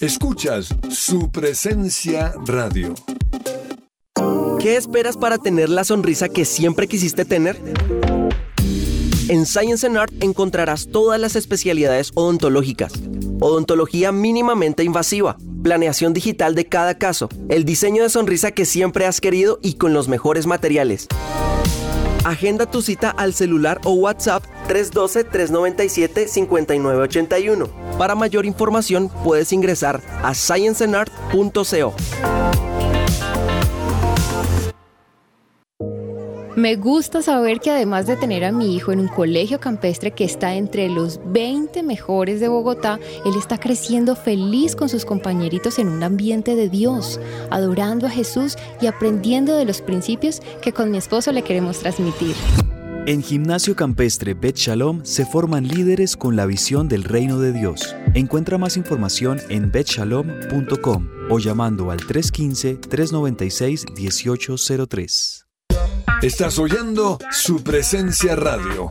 Escuchas su presencia radio. ¿Qué esperas para tener la sonrisa que siempre quisiste tener? En Science and Art encontrarás todas las especialidades odontológicas. Odontología mínimamente invasiva, planeación digital de cada caso, el diseño de sonrisa que siempre has querido y con los mejores materiales. Agenda tu cita al celular o WhatsApp 312-397-5981. Para mayor información puedes ingresar a scienceandart.co. Me gusta saber que además de tener a mi hijo en un colegio campestre que está entre los 20 mejores de Bogotá, él está creciendo feliz con sus compañeritos en un ambiente de Dios, adorando a Jesús y aprendiendo de los principios que con mi esposo le queremos transmitir. En Gimnasio Campestre Bet Shalom se forman líderes con la visión del reino de Dios. Encuentra más información en betshalom.com o llamando al 315-396-1803. Estás oyendo su presencia radio.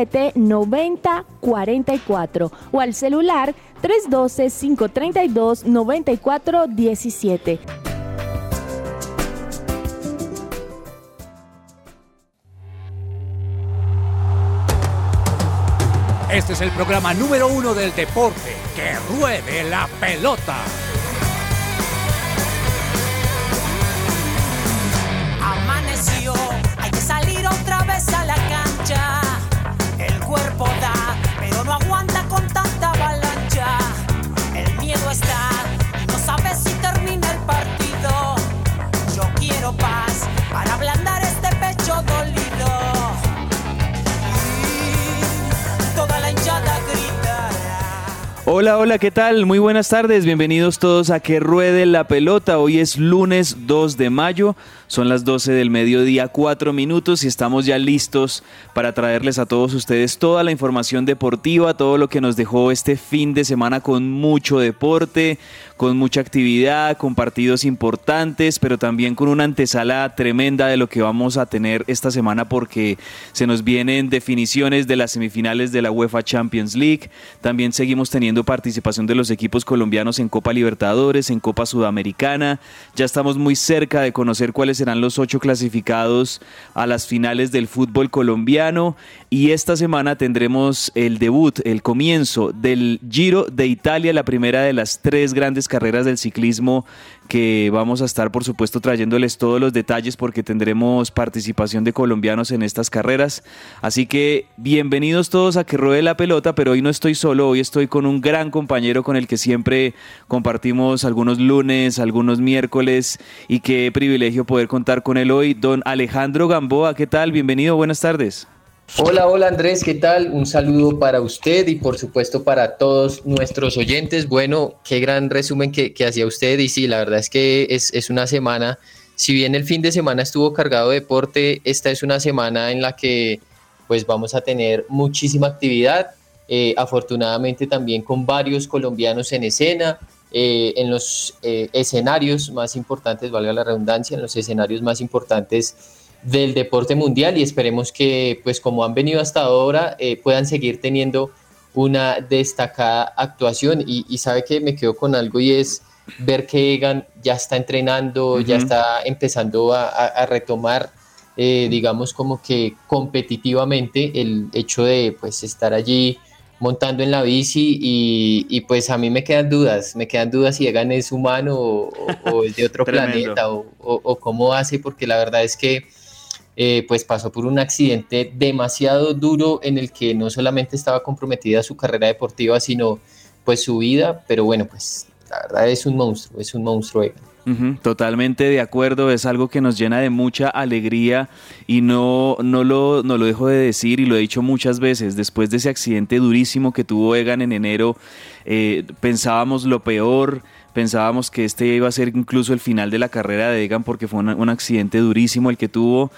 9044 o al celular 312-532-9417. Este es el programa número uno del deporte. ¡Que ruede la pelota! No sabe si termina el partido. Yo quiero paz para ablandar este pecho dolido. Hola, hola, ¿qué tal? Muy buenas tardes, bienvenidos todos a Que Ruede la Pelota. Hoy es lunes 2 de mayo. Son las 12 del mediodía, 4 minutos y estamos ya listos para traerles a todos ustedes toda la información deportiva, todo lo que nos dejó este fin de semana con mucho deporte, con mucha actividad, con partidos importantes, pero también con una antesala tremenda de lo que vamos a tener esta semana porque se nos vienen definiciones de las semifinales de la UEFA Champions League. También seguimos teniendo participación de los equipos colombianos en Copa Libertadores, en Copa Sudamericana. Ya estamos muy cerca de conocer cuáles serán los ocho clasificados a las finales del fútbol colombiano. Y esta semana tendremos el debut, el comienzo del Giro de Italia, la primera de las tres grandes carreras del ciclismo que vamos a estar por supuesto trayéndoles todos los detalles porque tendremos participación de colombianos en estas carreras. Así que bienvenidos todos a que ruede la pelota, pero hoy no estoy solo, hoy estoy con un gran compañero con el que siempre compartimos algunos lunes, algunos miércoles y qué privilegio poder contar con él hoy, don Alejandro Gamboa. ¿Qué tal? Bienvenido, buenas tardes. Hola, hola Andrés, ¿qué tal? Un saludo para usted y por supuesto para todos nuestros oyentes. Bueno, qué gran resumen que, hacía usted y sí, la verdad es que es, es, una semana, si bien el fin de semana estuvo cargado de deporte, esta es una semana en la que pues vamos a tener muchísima actividad, eh, afortunadamente también con varios colombianos en escena. Eh, en los eh, escenarios más importantes, valga la redundancia, en los escenarios más importantes del deporte mundial y esperemos que, pues como han venido hasta ahora, eh, puedan seguir teniendo una destacada actuación. Y, sabe que me quedo con algo y es ver que Egan ya está entrenando, ya está empezando a, retomar, eh, digamos como que competitivamente el hecho de pues estar allí montando en la bici y, pues a mí me quedan dudas, me quedan dudas si Egan es humano o, es de otro planeta o, o, cómo hace, porque la verdad es que eh, pues pasó por un accidente demasiado duro en el que no solamente estaba comprometida su carrera deportiva, sino pues su vida, pero bueno, pues la verdad es un monstruo, es un monstruo. totalmente de acuerdo, es algo que nos llena de mucha alegría y no, no, lo, no lo dejo de decir y lo he dicho muchas veces, después de ese accidente durísimo que tuvo Egan en enero, eh, pensábamos lo peor, pensábamos que este iba a ser incluso el final de la carrera de Egan porque fue un accidente durísimo el que tuvo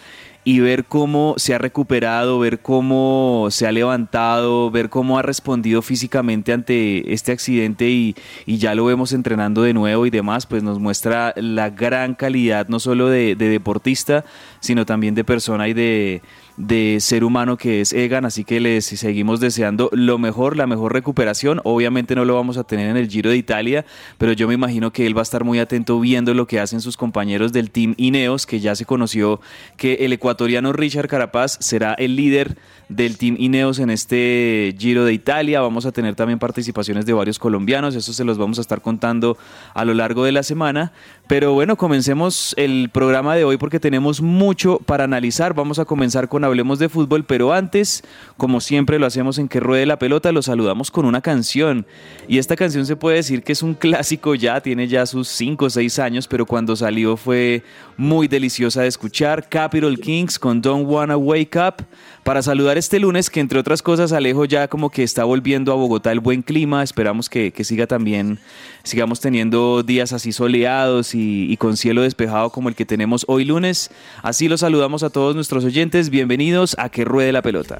y ver cómo se ha recuperado, ver cómo se ha levantado, ver cómo ha respondido físicamente ante este accidente y, ya lo vemos entrenando de nuevo y demás, pues nos muestra la gran calidad no solo de deportista, sino también de persona y de, de ser humano que es Egan, así que les seguimos deseando lo mejor, la mejor recuperación. Obviamente no lo vamos a tener en el Giro de Italia, pero yo me imagino que él va a estar muy atento viendo lo que hacen sus compañeros del Team Ineos, que ya se conoció que el ecuatoriano Richard Carapaz será el líder del Team Ineos en este Giro de Italia. Vamos a tener también participaciones de varios colombianos, eso se los vamos a estar contando a lo largo de la semana. Pero bueno, comencemos el programa de hoy porque tenemos mucho para analizar. Vamos a comenzar con Hablemos de Fútbol, pero antes, como siempre lo hacemos en Que Ruede la Pelota, lo saludamos con una canción. Y esta canción se puede decir que es un clásico ya, tiene ya sus 5 o 6 años, pero cuando salió fue muy deliciosa de escuchar. Capital Kings con Don't Wanna Wake Up para saludar este lunes que entre otras cosas Alejo ya como que está volviendo a Bogotá el buen clima, esperamos que, siga también, sigamos teniendo días así soleados y, y, con cielo despejado como el que tenemos hoy lunes. Así los saludamos a todos nuestros oyentes, bienvenidos a Que Ruede la Pelota.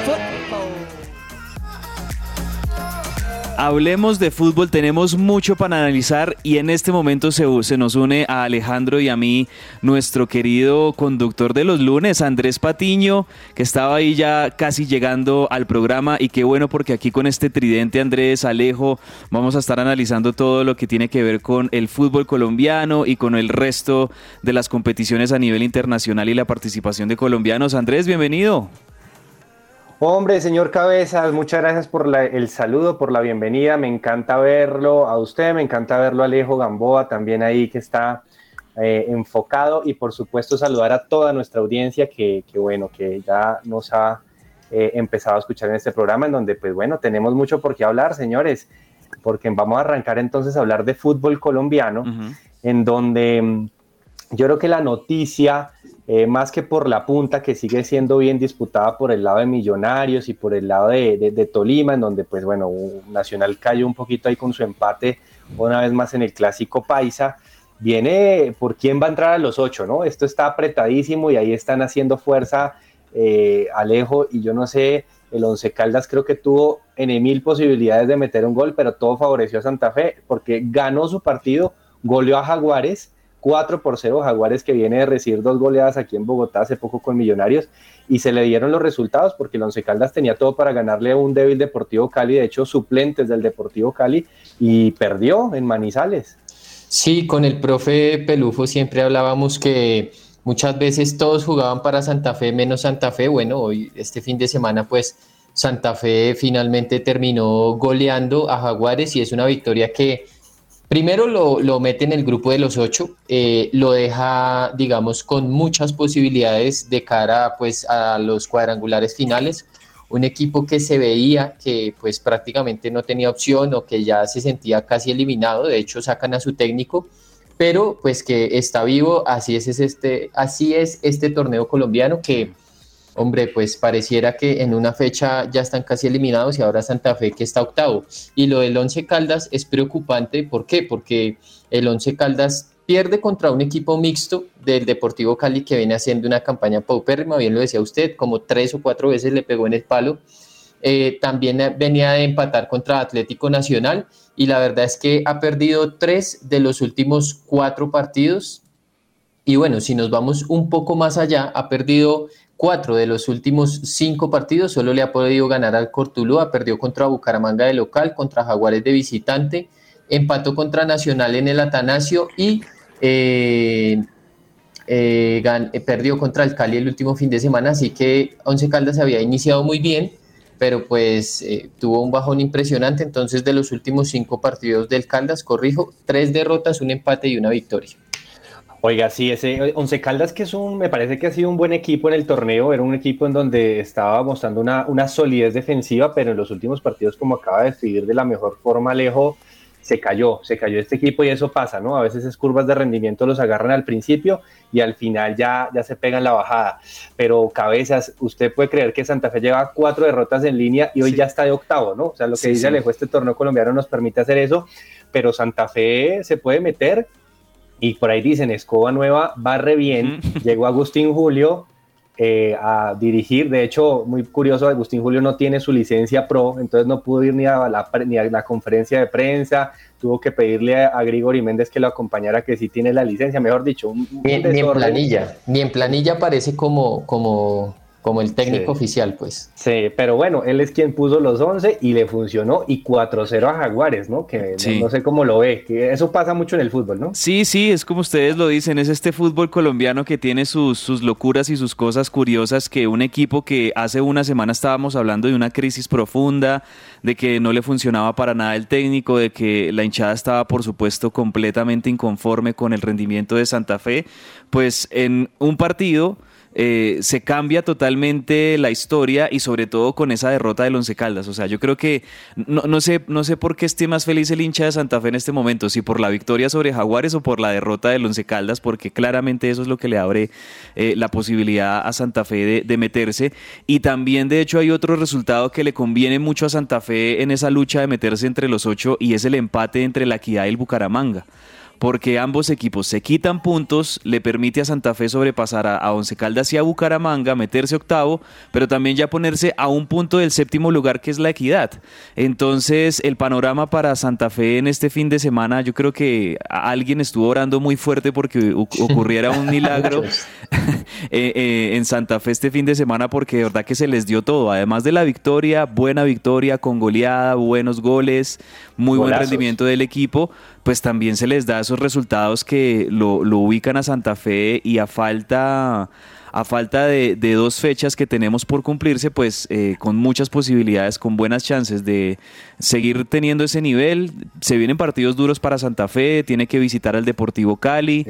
Hablemos de fútbol, tenemos mucho para analizar y en este momento se, nos une a Alejandro y a mí nuestro querido conductor de los lunes, Andrés Patiño, que estaba ahí ya casi llegando al programa y qué bueno porque aquí con este tridente Andrés, Alejo, vamos a estar analizando todo lo que tiene que ver con el fútbol colombiano y con el resto de las competiciones a nivel internacional y la participación de colombianos. Andrés, bienvenido. Hombre, señor Cabezas, muchas gracias por el saludo, por la bienvenida. Me encanta verlo a usted, me encanta verlo a Alejo Gamboa también ahí que está eh, enfocado y por supuesto saludar a toda nuestra audiencia que, bueno, que ya nos ha eh, empezado a escuchar en este programa en donde pues bueno, tenemos mucho por qué hablar, señores, porque vamos a arrancar entonces a hablar de fútbol colombiano, en donde mm, yo creo que la noticia eh, más que por la punta que sigue siendo bien disputada por el lado de Millonarios y por el lado de, Tolima, en donde pues bueno, Nacional cayó un poquito ahí con su empate una vez más en el clásico Paisa, viene por quién va a entrar a los ocho, ¿no? Esto está apretadísimo y ahí están haciendo fuerza eh, Alejo y yo no sé, el Once Caldas creo que tuvo en mil posibilidades de meter un gol, pero todo favoreció a Santa Fe porque ganó su partido, goleó a Jaguares 4 por 0 Jaguares que viene de recibir dos goleadas aquí en Bogotá hace poco con Millonarios y se le dieron los resultados porque el Once Caldas tenía todo para ganarle a un débil Deportivo Cali, de hecho suplentes del Deportivo Cali y perdió en Manizales. Sí, con el profe Pelufo siempre hablábamos que muchas veces todos jugaban para Santa Fe menos Santa Fe. Bueno, hoy este fin de semana pues Santa Fe finalmente terminó goleando a Jaguares y es una victoria que Primero lo, mete en el grupo de los ocho, eh, lo deja, digamos, con muchas posibilidades de cara pues, a los cuadrangulares finales. Un equipo que se veía que pues prácticamente no tenía opción o que ya se sentía casi eliminado, de hecho sacan a su técnico, pero pues que está vivo, así es, este, así es este torneo colombiano que Hombre, pues pareciera que en una fecha ya están casi eliminados y ahora Santa Fe que está octavo. Y lo del Once Caldas es preocupante, ¿por qué? Porque el Once Caldas pierde contra un equipo mixto del Deportivo Cali que viene haciendo una campaña paupérrima, bien lo decía usted, como tres o cuatro veces le pegó en el palo. Eh, también venía de empatar contra Atlético Nacional y la verdad es que ha perdido tres de los últimos cuatro partidos. Y bueno, si nos vamos un poco más allá, ha perdido cuatro de los últimos cinco partidos, solo le ha podido ganar al Cortuluá, perdió contra Bucaramanga de local, contra Jaguares de visitante, empató contra Nacional en el Atanasio y eh, eh, eh, perdió contra el Cali el último fin de semana, así que Once Caldas había iniciado muy bien, pero pues tuvo un bajón impresionante, entonces de los últimos cinco partidos del Caldas, corrijo, tres derrotas, un empate y una victoria. Oiga, sí, ese Once Caldas que es un, me parece que ha sido un buen equipo en el torneo, era un equipo en donde estaba mostrando una, una solidez defensiva, pero en los últimos partidos, como acaba de escribir de la mejor forma Alejo, se cayó, se cayó este equipo y eso pasa, ¿no? A veces es curvas de rendimiento los agarran al principio y al final ya, ya se pegan la bajada. Pero cabezas, usted puede creer que Santa Fe lleva cuatro derrotas en línea y hoy ya está de octavo, ¿no? O sea, lo que dice Alejo, este torneo colombiano nos permite hacer eso, pero Santa Fe se puede meter y por ahí dicen, Escoba Nueva va re bien, llegó Agustín Julio eh, a dirigir, de hecho, muy curioso, Agustín Julio no tiene su licencia pro, entonces no pudo ir ni a la, ni a la conferencia de prensa, tuvo que pedirle a, Grigori Méndez que lo acompañara, que sí tiene la licencia, mejor dicho. ni, en planilla, ni en planilla parece como, como, como el técnico oficial, pues. Sí, pero bueno, él es quien puso los 11 y le funcionó y 4-0 a Jaguares, ¿no? Que no, sé cómo lo ve, que eso pasa mucho en el fútbol, ¿no? Sí, sí, es como ustedes lo dicen, es este fútbol colombiano que tiene sus, sus locuras y sus cosas curiosas, que un equipo que hace una semana estábamos hablando de una crisis profunda, de que no le funcionaba para nada el técnico, de que la hinchada estaba, por supuesto, completamente inconforme con el rendimiento de Santa Fe, pues en un partido eh, se cambia totalmente la historia y sobre todo con esa derrota del Once Caldas. O sea, yo creo que no, sé, no sé por qué esté más feliz el hincha de Santa Fe en este momento, si por la victoria sobre Jaguares o por la derrota del Once Caldas, porque claramente eso es lo que le abre eh, la posibilidad a Santa Fe de, de meterse. Y también, de hecho, hay otro resultado que le conviene mucho a Santa Fe en esa lucha de meterse entre los ocho y es el empate entre la Equidad y el Bucaramanga porque ambos equipos se quitan puntos, le permite a Santa Fe sobrepasar a, Once Caldas y a Bucaramanga, meterse octavo, pero también ya ponerse a un punto del séptimo lugar que es la equidad. Entonces el panorama para Santa Fe en este fin de semana, yo creo que alguien estuvo orando muy fuerte porque ocurriera un milagro eh, eh, en Santa Fe este fin de semana porque de verdad que se les dio todo, además de la victoria, buena victoria con goleada, buenos goles, muy buen rendimiento del equipo pues también se les da esos resultados que lo, lo ubican a Santa Fe y a falta a falta de, dos fechas que tenemos por cumplirse, pues eh, con muchas posibilidades, con buenas chances de seguir teniendo ese nivel. Se vienen partidos duros para Santa Fe, tiene que visitar al Deportivo Cali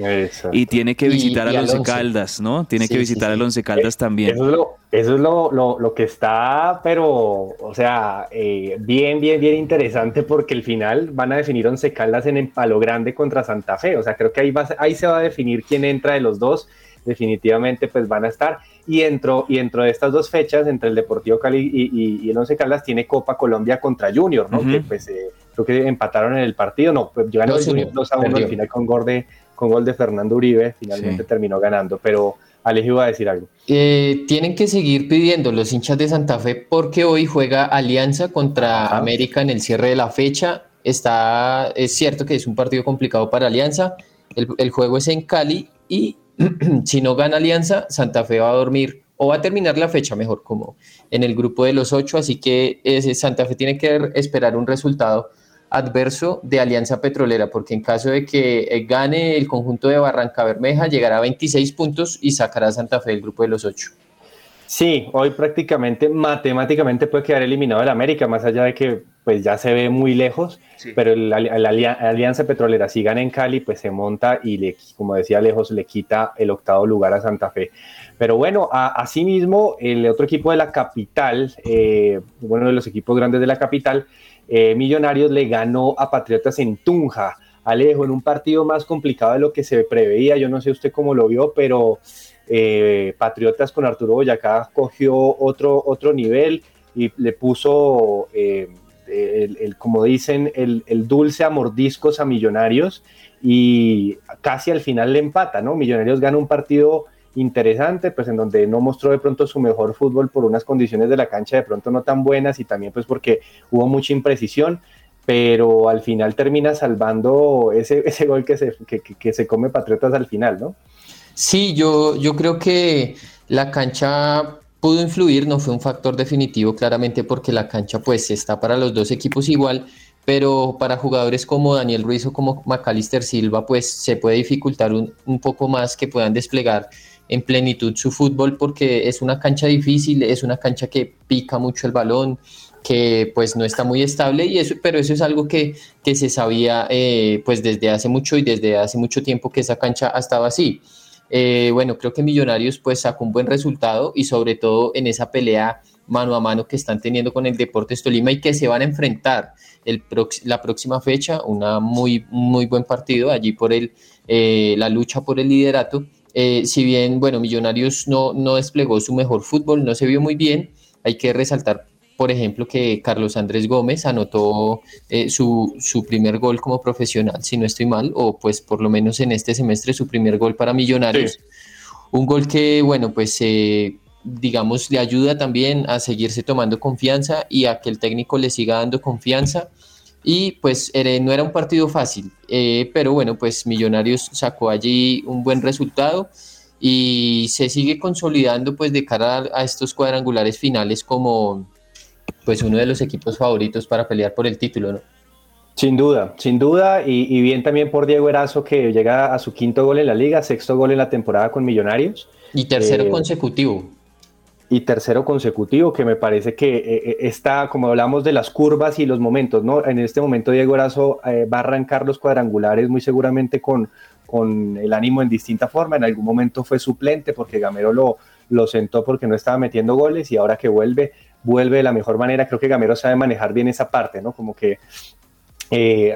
y tiene que visitar al Once Caldas, ¿no? Tiene que visitar al Once Caldas también. Eso es, lo, eso es lo, lo, que está, pero, o sea, eh, bien, bien, bien interesante porque el final van a definir Once Caldas en el Palo Grande contra Santa Fe. O sea, creo que ahí, va, ahí se va a definir quién entra de los dos definitivamente pues van a estar. Y dentro, y dentro de estas dos fechas, entre el Deportivo Cali y, el Once Caldas, tiene Copa Colombia contra Junior, ¿no? Que pues eh, creo que empataron en el partido, no, pues llegaron Junior 2 a 1 al final con gol de, con gol de Fernando Uribe, finalmente terminó ganando, pero Alejo iba a decir algo. Eh, tienen que seguir pidiendo los hinchas de Santa Fe porque hoy juega Alianza contra América en el cierre de la fecha. Está, es cierto que es un partido complicado para Alianza. El, el juego es en Cali y si no gana Alianza, Santa Fe va a dormir o va a terminar la fecha mejor como en el grupo de los ocho, así que Santa Fe tiene que esperar un resultado adverso de Alianza Petrolera, porque en caso de que eh, gane el conjunto de Barranca Bermeja, llegará a 26 puntos y sacará a Santa Fe del grupo de los ocho. Sí, hoy prácticamente matemáticamente puede quedar eliminado el América, más allá de que pues ya se ve muy lejos, pero la, Alianza Petrolera si gana en Cali pues se monta y le, como decía lejos le quita el octavo lugar a Santa Fe. Pero bueno, asimismo el otro equipo de la capital, eh, uno de los equipos grandes de la capital, eh, Millonarios le ganó a Patriotas en Tunja Alejo, en un partido más complicado de lo que se preveía, yo no sé usted cómo lo vio, pero eh, Patriotas con Arturo Boyacá cogió otro, otro nivel y le puso, eh, el, como dicen, el, dulce a mordiscos a Millonarios y casi al final le empata, ¿no? Millonarios gana un partido interesante, pues en donde no mostró de pronto su mejor fútbol por unas condiciones de la cancha de pronto no tan buenas y también pues porque hubo mucha imprecisión, pero al final termina salvando ese, ese gol que se, que se come Patriotas al final, ¿no? Sí, yo, yo creo que la cancha pudo influir, no fue un factor definitivo claramente porque la cancha pues está para los dos equipos igual, pero para jugadores como Daniel Ruiz o como Macalister Silva pues se puede dificultar un, un poco más que puedan desplegar en plenitud su fútbol porque es una cancha difícil, es una cancha que pica mucho el balón, que pues no está muy estable, y eso, pero eso es algo que, que se sabía eh, pues desde hace mucho y desde hace mucho tiempo que esa cancha ha estado así. Eh, bueno, creo que Millonarios pues sacó un buen resultado y sobre todo en esa pelea mano a mano que están teniendo con el Deportes Tolima y que se van a enfrentar el la próxima fecha, una muy, muy buen partido allí por el, eh, la lucha por el liderato. Eh, si bien, bueno, Millonarios no, no desplegó su mejor fútbol, no se vio muy bien, hay que resaltar, por ejemplo, que Carlos Andrés Gómez anotó eh, su, su, primer gol como profesional, si no estoy mal, o pues por lo menos en este semestre su primer gol para Millonarios. Un gol que, bueno, pues eh, digamos, le ayuda también a seguirse tomando confianza y a que el técnico le siga dando confianza y pues no era un partido fácil, eh, pero bueno, pues Millonarios sacó allí un buen resultado y se sigue consolidando pues de cara a, estos cuadrangulares finales como pues uno de los equipos favoritos para pelear por el título, ¿no? Sin duda, sin duda, y, bien también por Diego Erazo que llega a su quinto gol en la liga, sexto gol en la temporada con Millonarios. Y tercero eh, consecutivo y tercero consecutivo, que me parece que eh, eh, está, como hablamos de las curvas y los momentos, ¿no? En este momento Diego Erazo eh, va a arrancar los cuadrangulares muy seguramente con, con el ánimo en distinta forma. En algún momento fue suplente porque Gamero lo, lo sentó porque no estaba metiendo goles y ahora que vuelve, vuelve de la mejor manera. Creo que Gamero sabe manejar bien esa parte, ¿no? Como que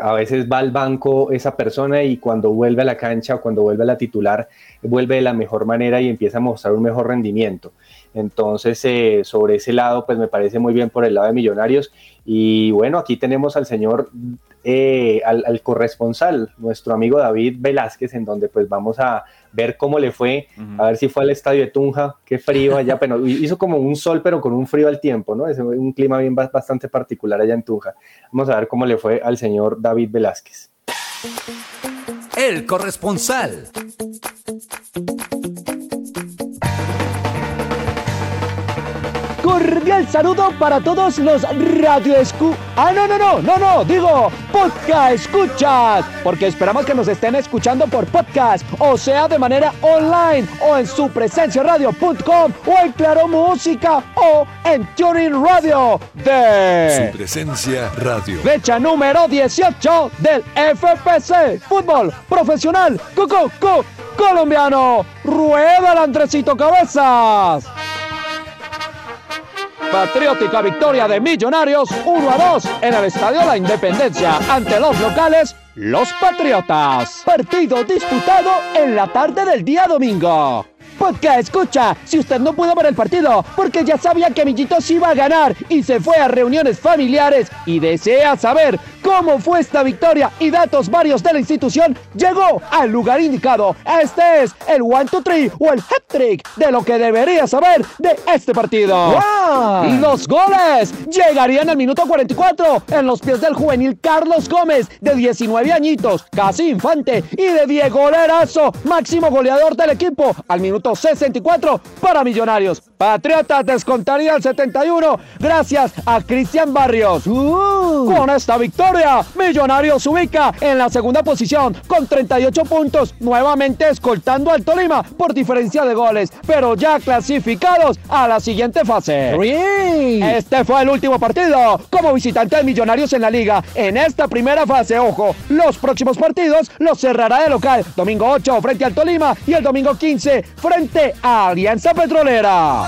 a veces va al banco esa persona y cuando vuelve a la cancha o cuando vuelve a la titular, vuelve de la mejor manera y empieza a mostrar un mejor rendimiento. Entonces, eh, sobre ese lado, pues me parece muy bien por el lado de Millonarios. Y bueno, aquí tenemos al señor, eh, al, corresponsal, nuestro amigo David Velázquez, en donde pues vamos a ver cómo le fue, a ver si fue al estadio de Tunja, qué frío allá, pero hizo como un sol, pero con un frío al tiempo, ¿no? Es un clima bien bastante particular allá en Tunja. Vamos a ver cómo le fue al señor David Velázquez. El corresponsal. Cordial saludo para todos los radio escu... Ah, no, no, no, no, no, digo podcast escuchas, porque esperamos que nos estén escuchando por podcast, o sea, de manera online, o en su presencia radio.com, o en Claro Música, o en Tuning Radio de... Su presencia radio. Fecha número 18 del FPC, fútbol profesional, cucu, colombiano. Rueda el Andresito Cabezas. Patriótica victoria de Millonarios 1 a 2 en el Estadio La Independencia ante los locales, los Patriotas. Partido disputado en la tarde del día domingo. Podcast escucha, si usted no pudo ver el partido porque ya sabía que Millitos iba a ganar y se fue a reuniones familiares y desea saber cómo fue esta victoria y datos varios de la institución, llegó al lugar indicado. Este es el 1, 2, 3 o el hat-trick de lo que debería saber de este partido. Los goles llegarían al minuto 44 en los pies del juvenil Carlos Gómez, de 19 añitos, casi infante, y de Diego Lerazo, máximo goleador del equipo, al minuto 64 para Millonarios. Patriotas descontaría el 71 gracias a Cristian Barrios. Uh. Con esta victoria, Millonarios ubica en la segunda posición con 38 puntos, nuevamente escoltando al Tolima por diferencia de goles, pero ya clasificados a la siguiente fase. Este fue el último partido como visitante de Millonarios en la liga. En esta primera fase, ojo, los próximos partidos los cerrará de local. Domingo 8 frente al Tolima y el domingo 15 frente a Alianza Petrolera.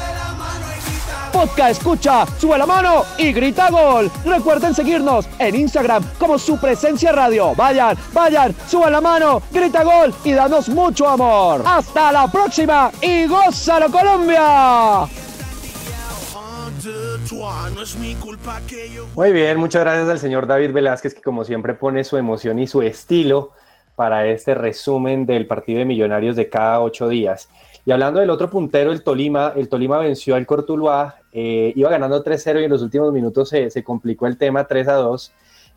podcast escucha, sube la mano y grita gol. Recuerden seguirnos en Instagram como su presencia radio. Vayan, vayan, suban la mano, grita gol y danos mucho amor. Hasta la próxima y gózalo Colombia. Muy bien, muchas gracias al señor David Velázquez que como siempre pone su emoción y su estilo para este resumen del partido de Millonarios de cada ocho días. Y hablando del otro puntero, el Tolima, el Tolima venció al Cortuluá, eh, iba ganando 3-0 y en los últimos minutos se, se complicó el tema 3-2.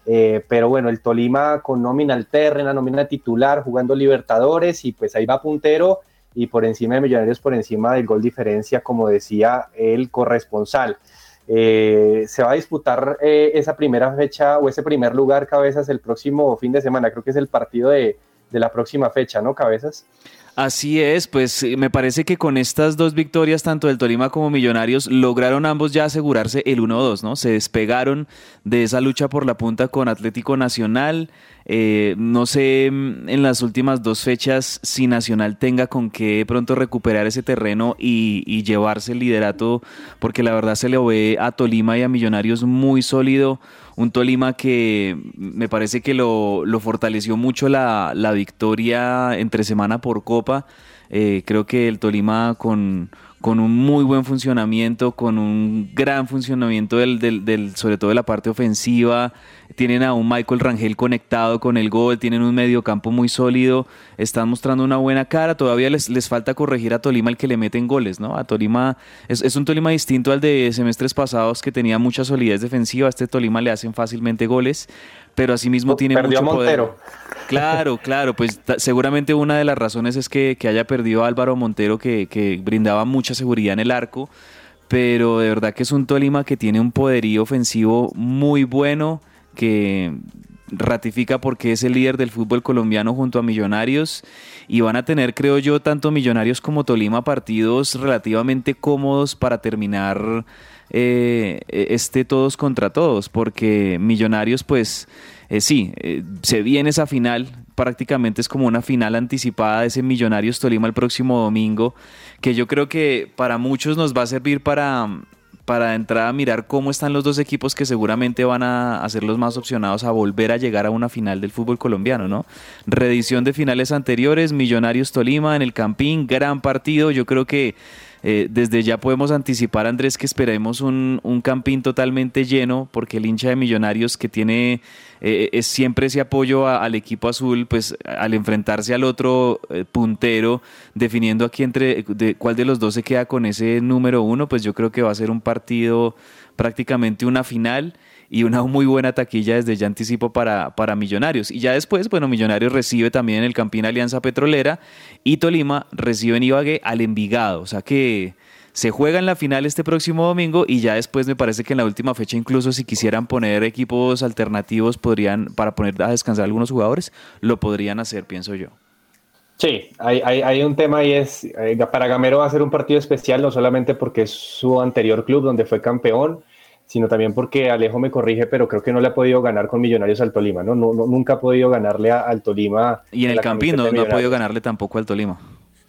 Eh, pero bueno, el Tolima con nómina alterna, nómina titular, jugando Libertadores y pues ahí va puntero y por encima de Millonarios, por encima del gol diferencia, como decía el corresponsal. Eh, se va a disputar esa primera fecha o ese primer lugar, Cabezas, el próximo fin de semana. Creo que es el partido de, de la próxima fecha, ¿no, Cabezas? Así es, pues me parece que con estas dos victorias, tanto del Tolima como Millonarios, lograron ambos ya asegurarse el 1-2, ¿no? Se despegaron de esa lucha por la punta con Atlético Nacional. Eh, no sé mm, en las últimas dos fechas si Nacional tenga con qué pronto recuperar ese terreno y, llevarse el liderato, porque la verdad se le ve a Tolima y a Millonarios muy sólido un Tolima que me parece que lo, fortaleció mucho la, victoria entre semana por Copa. Eh, creo que el Tolima con, con un muy buen funcionamiento, con un gran funcionamiento del, del, del, sobre todo de la parte ofensiva. Tienen a un Michael Rangel conectado con el gol, tienen un mediocampo muy sólido, están mostrando una buena cara. Todavía les, les falta corregir a Tolima el que le meten goles, ¿no? A Tolima es, es un Tolima distinto al de semestres pasados que tenía mucha solidez defensiva. A este Tolima le hacen fácilmente goles pero asimismo tiene Perdió mucho Montero. poder. Claro, claro, pues seguramente una de las razones es que, que haya perdido a Álvaro Montero, que, que, brindaba mucha seguridad en el arco, pero de verdad que es un Tolima que tiene un poderío ofensivo muy bueno, que ratifica porque es el líder del fútbol colombiano junto a Millonarios y van a tener, creo yo, tanto Millonarios como Tolima partidos relativamente cómodos para terminar eh, este todos contra todos, porque Millonarios, pues eh, sí, eh, se viene esa final, prácticamente es como una final anticipada de ese Millonarios Tolima el próximo domingo, que yo creo que para muchos nos va a servir para para entrar a mirar cómo están los dos equipos que seguramente van a, ser los más opcionados a volver a llegar a una final del fútbol colombiano, ¿no? Reedición de finales anteriores, Millonarios Tolima en el Campín, gran partido, yo creo que eh, desde ya podemos anticipar, Andrés, que esperemos un, un, campín totalmente lleno, porque el hincha de Millonarios que tiene eh, es siempre ese apoyo al equipo azul, pues al enfrentarse al otro eh, puntero, definiendo aquí entre de, cuál de los dos se queda con ese número uno, pues yo creo que va a ser un partido prácticamente una final y una muy buena taquilla desde ya anticipo para, para Millonarios. Y ya después, bueno, Millonarios recibe también el Campín Alianza Petrolera y Tolima recibe en Ibagué al Envigado. O sea que se juega en la final este próximo domingo y ya después me parece que en la última fecha incluso si quisieran poner equipos alternativos podrían, para poner a descansar algunos jugadores, lo podrían hacer, pienso yo. Sí, hay, hay, hay, un tema y es, eh, para Gamero va a ser un partido especial, no solamente porque es su anterior club donde fue campeón, sino también porque Alejo me corrige, pero creo que no le ha podido ganar con Millonarios al Tolima, ¿no? no, no nunca ha podido ganarle a, al Tolima. Y en, el Campín no, no, ha podido ganarle tampoco al Tolima.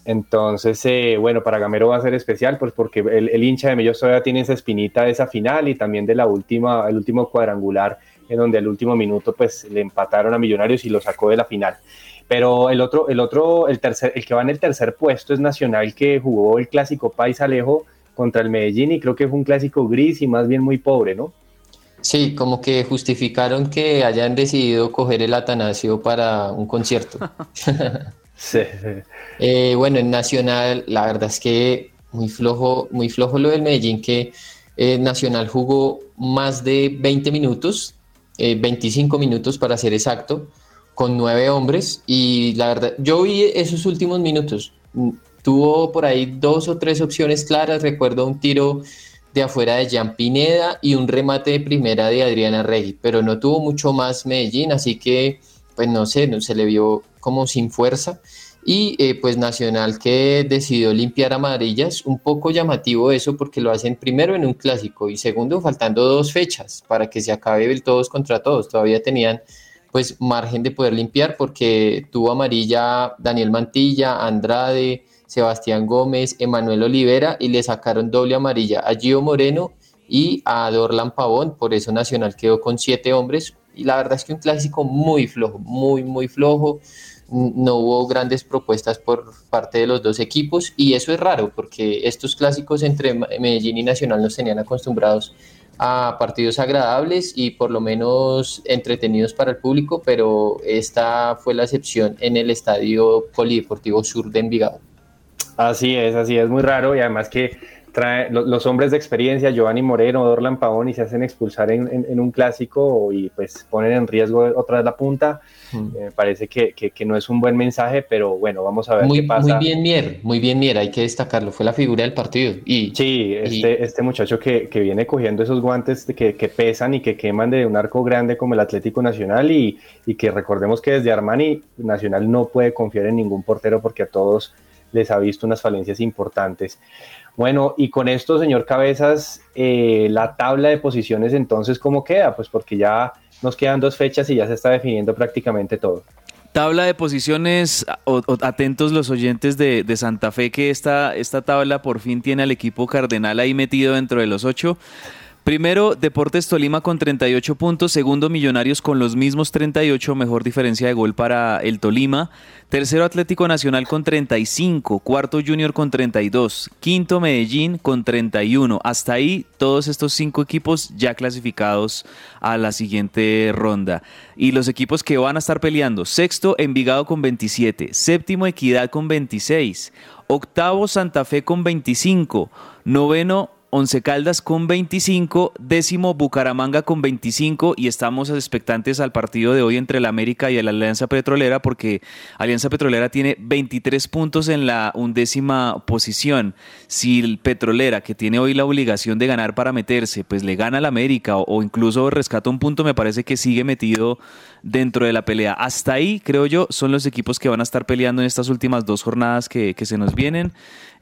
Entonces, eh, bueno, para Gamero va a ser especial, pues porque el, el, hincha de Millos todavía tiene esa espinita de esa final y también de la última, el último cuadrangular, en donde al último minuto, pues le empataron a Millonarios y lo sacó de la final. Pero el otro, el otro, el tercer, el que va en el tercer puesto es Nacional, que jugó el clásico País Alejo contra el Medellín y creo que fue un clásico gris y más bien muy pobre, ¿no? Sí, como que justificaron que hayan decidido coger el Atanasio para un concierto. sí. Eh, bueno, en Nacional, la verdad es que muy flojo, muy flojo lo del Medellín, que eh, Nacional jugó más de 20 minutos, eh, 25 minutos para ser exacto, con nueve hombres. Y la verdad, yo vi esos últimos minutos tuvo por ahí dos o tres opciones claras. Recuerdo un tiro de afuera de Jean Pineda y un remate de primera de Adriana Rey, pero no tuvo mucho más Medellín, así que, pues no sé, no, se le vio como sin fuerza. Y eh, pues Nacional que decidió limpiar amarillas, un poco llamativo eso porque lo hacen primero en un clásico y segundo faltando dos fechas para que se acabe el todos contra todos. Todavía tenían pues margen de poder limpiar porque tuvo amarilla Daniel Mantilla, Andrade, Sebastián Gómez, Emanuel Olivera y le sacaron doble amarilla a Gio Moreno y a Dorlan Pavón, por eso Nacional quedó con siete hombres y la verdad es que un clásico muy flojo, muy, muy flojo no hubo grandes propuestas por parte de los dos equipos y eso es raro porque estos clásicos entre Medellín y Nacional nos tenían acostumbrados a partidos agradables y por lo menos entretenidos para el público, pero esta fue la excepción en el Estadio Polideportivo Sur de Envigado. Así es, así es, muy raro y además que trae los, hombres de experiencia, Giovanni Moreno, Dorlan Pavón, y se hacen expulsar en, un clásico y pues ponen en riesgo otra vez la punta. Eh, parece que, que, no es un buen mensaje, pero bueno, vamos a ver muy, qué pasa. Muy bien Mier, muy bien Mier, hay que destacarlo, fue la figura del partido. Y, sí, este, este muchacho que, que, viene cogiendo esos guantes que, que, pesan y que queman de un arco grande como el Atlético Nacional y, y que recordemos que desde Armani Nacional no puede confiar en ningún portero porque a todos les ha visto unas falencias importantes. Bueno, y con esto, señor Cabezas, eh, la tabla de posiciones entonces, ¿cómo queda? Pues porque ya nos quedan dos fechas y ya se está definiendo prácticamente todo. Tabla de posiciones, atentos los oyentes de, Santa Fe que esta, esta tabla por fin tiene al equipo cardenal ahí metido dentro de los ocho. Primero, Deportes Tolima con 38 puntos. Segundo, Millonarios con los mismos 38, mejor diferencia de gol para el Tolima. Tercero, Atlético Nacional con 35. Cuarto, Junior con 32. Quinto, Medellín con 31. Hasta ahí, todos estos cinco equipos ya clasificados a la siguiente ronda. Y los equipos que van a estar peleando: sexto, Envigado con 27. Séptimo, Equidad con 26. Octavo, Santa Fe con 25. Noveno, Once Caldas con 25, décimo Bucaramanga con 25 y estamos expectantes al partido de hoy entre la América y la Alianza Petrolera porque Alianza Petrolera tiene 23 puntos en la undécima posición. Si el Petrolera, que tiene hoy la obligación de ganar para meterse, pues le gana a la América o, incluso rescata un punto, me parece que sigue metido dentro de la pelea. Hasta ahí, creo yo, son los equipos que van a estar peleando en estas últimas dos jornadas que, que se nos vienen.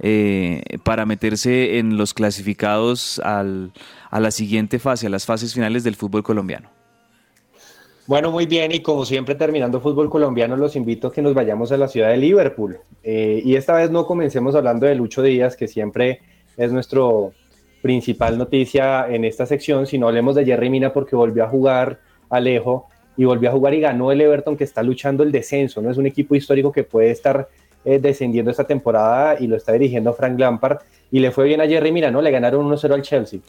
Eh, para meterse en los clasificados al, a la siguiente fase, a las fases finales del fútbol colombiano. Bueno, muy bien, y como siempre terminando fútbol colombiano, los invito a que nos vayamos a la ciudad de Liverpool. Eh, y esta vez no comencemos hablando de Lucho Díaz, que siempre es nuestro principal noticia en esta sección, sino hablemos de Jerry Mina porque volvió a jugar Alejo y volvió a jugar y ganó el Everton que está luchando el descenso, ¿no? Es un equipo histórico que puede estar eh, descendiendo esta temporada y lo está dirigiendo Frank Lampard. Y le fue bien a Jerry Mina, ¿no? Le ganaron 1-0 al Chelsea.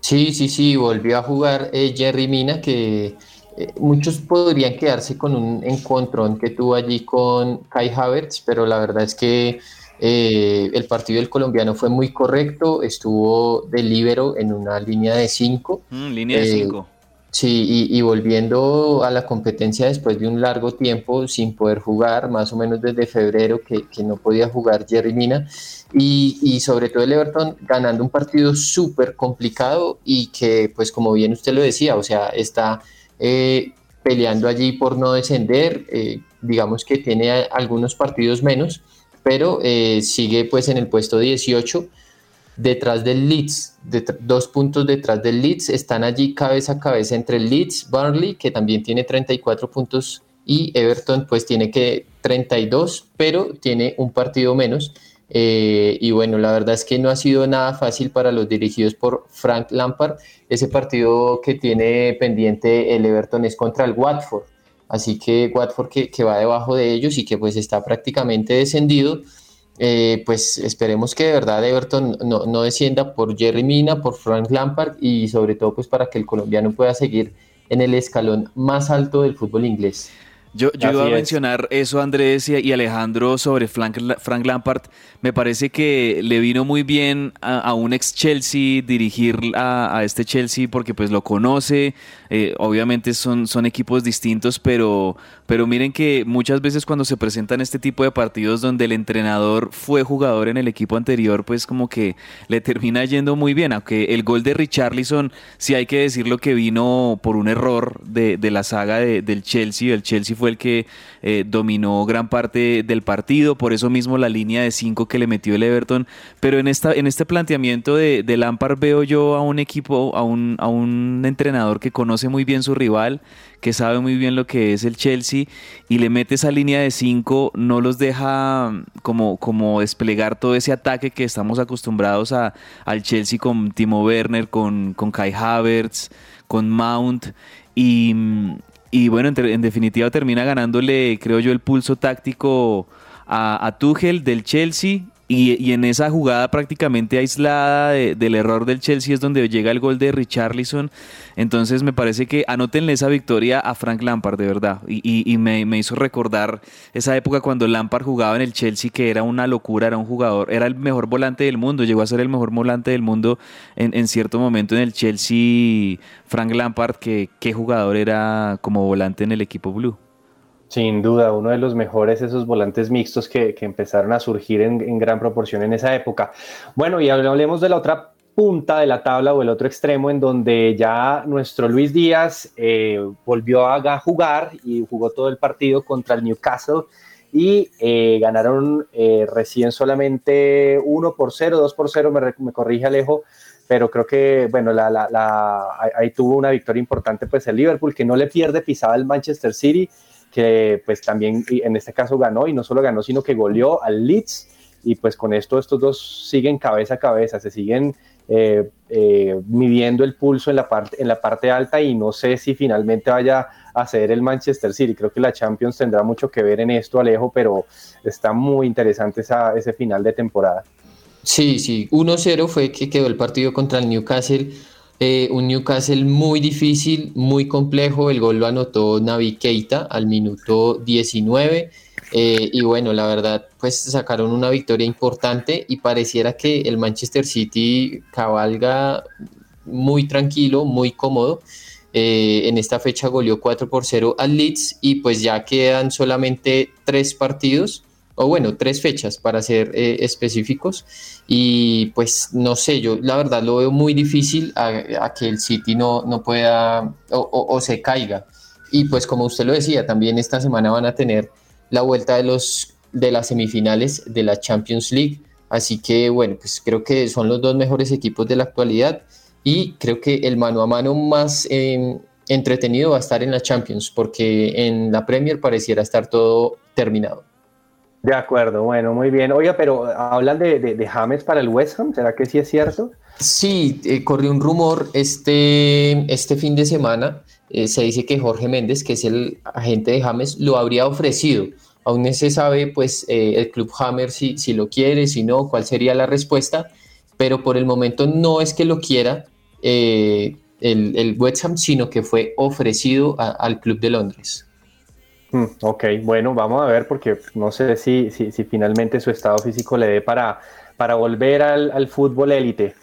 Sí, sí, sí, volvió a jugar eh, Jerry Mina, que eh, muchos podrían quedarse con un encontrón que tuvo allí con Kai Havertz, pero la verdad es que el partido del colombiano fue muy correcto, estuvo de libero en una línea de 5. Mm, línea de 5 Sí, y, volviendo a la competencia después de un largo tiempo sin poder jugar, más o menos desde febrero que, no podía jugar Jerry Mina, y, sobre todo el Everton ganando un partido súper complicado y que, pues como bien usted lo decía, o sea, está eh, peleando allí por no descender, eh, digamos que tiene algunos partidos menos, pero eh, sigue pues en el puesto 18 detrás del Leeds, dos puntos detrás del Leeds, están allí cabeza a cabeza entre el Leeds, Burnley, que también tiene 34 puntos, y Everton pues tiene que 32, pero tiene un partido menos. Eh, y bueno, la verdad es que no ha sido nada fácil para los dirigidos por Frank Lampard. Ese partido que tiene pendiente el Everton es contra el Watford. Así que Watford que, que va debajo de ellos y que pues está prácticamente descendido. Eh, pues esperemos que de verdad Everton no, no, descienda por Jerry Mina, por Frank Lampard y sobre todo pues para que el colombiano pueda seguir en el escalón más alto del fútbol inglés. Yo, iba a mencionar eso, Andrés y, Alejandro, sobre Frank, Frank, Lampard. Me parece que le vino muy bien a, un ex Chelsea dirigir a, este Chelsea porque pues lo conoce. Eh, obviamente son, son equipos distintos, pero, pero miren que muchas veces cuando se presentan este tipo de partidos donde el entrenador fue jugador en el equipo anterior, pues como que le termina yendo muy bien. Aunque el gol de Richarlison, sí hay que decirlo que vino por un error de, la saga del Chelsea. El Chelsea fue el que eh, dominó gran parte del partido, por eso mismo la línea de cinco que le metió el Everton. Pero en, esta, en este planteamiento de, de Lampard veo yo a un equipo, a un, a un entrenador que conoce muy bien su rival, que sabe muy bien lo que es el Chelsea y le mete esa línea de cinco, no los deja como, como desplegar todo ese ataque que estamos acostumbrados a, al Chelsea con Timo Werner, con, con Kai Havertz, con Mount y, y bueno, en, definitiva termina ganándole, creo yo, el pulso táctico a, a Tuchel del Chelsea y, en esa jugada prácticamente aislada de, del error del Chelsea es donde llega el gol de Richarlison. Entonces me parece que anótenle esa victoria a Frank Lampard, de verdad. Y, me, hizo recordar esa época cuando Lampard jugaba en el Chelsea, que era una locura, era un jugador, era el mejor volante del mundo, llegó a ser el mejor volante del mundo en, en cierto momento en el Chelsea. Frank Lampard, que qué jugador era como volante en el equipo blue. Sin duda, uno de los mejores esos volantes mixtos que, que empezaron a surgir en, gran proporción en esa época. Bueno, y hablemos de la otra punta de la tabla o el otro extremo en donde ya nuestro Luis Díaz eh, volvió a jugar y jugó todo el partido contra el Newcastle y eh, ganaron eh, recién solamente 1 por 0, 2 por 0, me, me corrige Alejo, pero creo que, bueno, la, la, ahí tuvo una victoria importante pues el Liverpool, que no le pierde pisada al Manchester City, que pues también en este caso ganó y no solo ganó, sino que goleó al Leeds y pues con esto estos dos siguen cabeza a cabeza, se siguen eh, eh, midiendo el pulso en la, parte, en la parte alta y no sé si finalmente vaya a ceder el Manchester City. Creo que la Champions tendrá mucho que ver en esto, Alejo, pero está muy interesante esa, ese final de temporada. Sí, sí, 1-0 fue que quedó el partido contra el Newcastle. Eh, un Newcastle muy difícil, muy complejo. El gol lo anotó Navi Keita al minuto 19. Eh, y bueno, la verdad, pues sacaron una victoria importante y pareciera que el Manchester City cabalga muy tranquilo, muy cómodo. Eh, en esta fecha goleó 4 por 0 al Leeds y pues ya quedan solamente tres partidos o bueno, tres fechas para ser eh, específicos. Y pues no sé, yo la verdad lo veo muy difícil a, que el City no, no pueda o, se caiga. Y pues como usted lo decía, también esta semana van a tener la vuelta de, los, de las semifinales de la Champions League. Así que bueno, pues creo que son los dos mejores equipos de la actualidad y creo que el mano a mano más eh, entretenido va a estar en la Champions porque en la Premier pareciera estar todo terminado. De acuerdo, bueno, muy bien. Oiga, pero hablan de, de, James para el West Ham, ¿será que sí es cierto? Sí, eh, corrió un rumor este, este fin de semana. Eh, se dice que Jorge Méndez, que es el agente de James, lo habría ofrecido. Aún no se sabe, pues, eh, el club Hammer si, si lo quiere, si no, cuál sería la respuesta. Pero por el momento no es que lo quiera el, el West Ham, sino que fue ofrecido al club de Londres. Mm, ok, bueno, vamos a ver porque no sé si, si, si finalmente su estado físico le dé para, para volver al, al fútbol élite.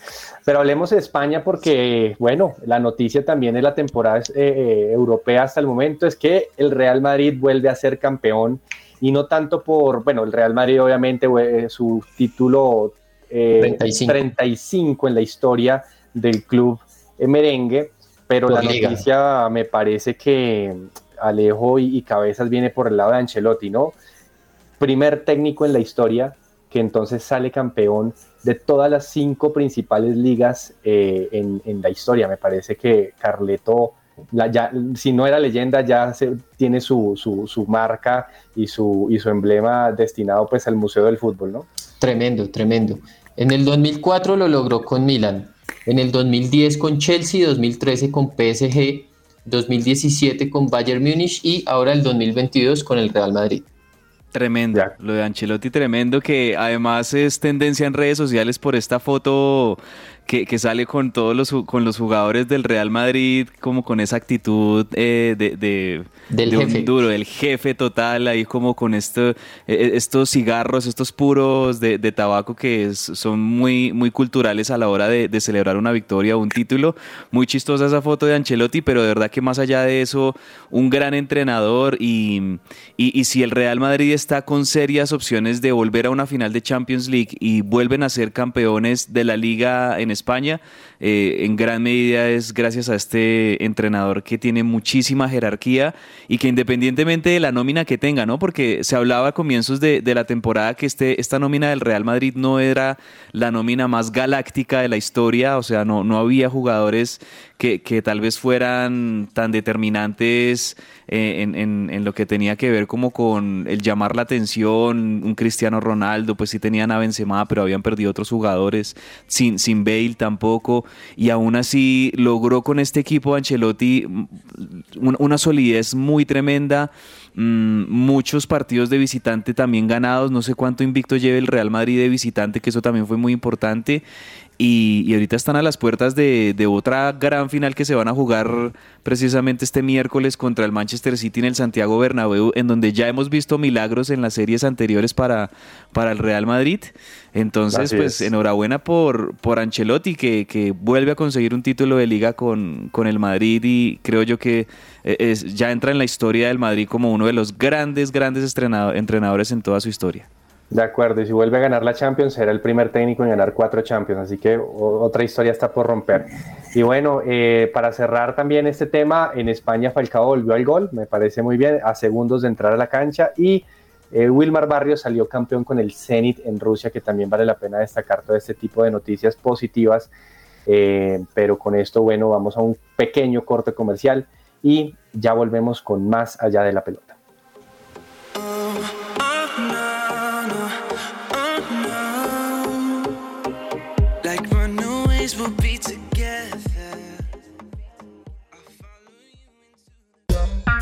Pero hablemos de España porque, bueno, la noticia también de la temporada eh, eh, europea hasta el momento es que el Real Madrid vuelve a ser campeón y no tanto por, bueno, el Real Madrid obviamente eh, su título 35. 35 en la historia del club merengue, pero por la liga. noticia me parece que Alejo y, Cabezas viene por el lado de Ancelotti, ¿no? Primer técnico en la historia que entonces sale campeón de todas las cinco principales ligas eh, en, la historia. Me parece que Carleto, si no era leyenda, ya tiene su, su, su, marca y su, y su emblema destinado pues al Museo del Fútbol, ¿no? Tremendo, tremendo. En el 2004 lo logró con Milan, en el 2010 con Chelsea, 2013 con PSG, 2017 con Bayern Múnich y ahora el 2022 con el Real Madrid. Tremendo, ya. lo de Ancelotti tremendo, que además es tendencia en redes sociales por esta foto que, que, sale con todos los, con los jugadores del Real Madrid, como con esa actitud eh, de, de, del de jefe. un duro, del jefe total, ahí como con esto, eh, estos cigarros, estos puros de, de tabaco que es, son muy, muy culturales a la hora de, celebrar una victoria o un título. Muy chistosa esa foto de Ancelotti, pero de verdad que más allá de eso, un gran entrenador y, y, y si el Real Madrid está con serias opciones de volver a una final de Champions League y vuelven a ser campeones de la liga en España, eh, en gran medida es gracias a este entrenador que tiene muchísima jerarquía y que independientemente de la nómina que tenga, ¿no? Porque se hablaba a comienzos de, de la temporada que este, esta nómina del Real Madrid no era la nómina más galáctica de la historia, o sea, no, no había jugadores que, que tal vez fueran tan determinantes eh, en, en, en, lo que tenía que ver como con el llamar la atención, un Cristiano Ronaldo, pues sí tenían a Benzema, pero habían perdido otros jugadores, sin, sin Bale tampoco, y aún así logró con este equipo Ancelotti una solidez muy tremenda. Mm, muchos partidos de visitante también ganados, no sé cuánto invicto lleve el Real Madrid de visitante, que eso también fue muy importante. Y, y, ahorita están a las puertas de, de, otra gran final que se van a jugar precisamente este miércoles contra el Manchester City en el Santiago Bernabéu, en donde ya hemos visto milagros en las series anteriores para, para el Real Madrid. Entonces, Así pues es. enhorabuena por, por Ancelotti, que, que, vuelve a conseguir un título de liga con, con el Madrid y creo yo que es, ya entra en la historia del Madrid como uno de los grandes, grandes entrenadores en toda su historia. De acuerdo, y si vuelve a ganar la Champions, será el primer técnico en ganar cuatro Champions, así que otra historia está por romper. Y bueno, eh, para cerrar también este tema, en España Falcao volvió al gol, me parece muy bien, a segundos de entrar a la cancha, y eh, Wilmar Barrios salió campeón con el Zenit en Rusia, que también vale la pena destacar todo este tipo de noticias positivas. Eh, pero con esto, bueno, vamos a un pequeño corte comercial y ya volvemos con más allá de la pelota.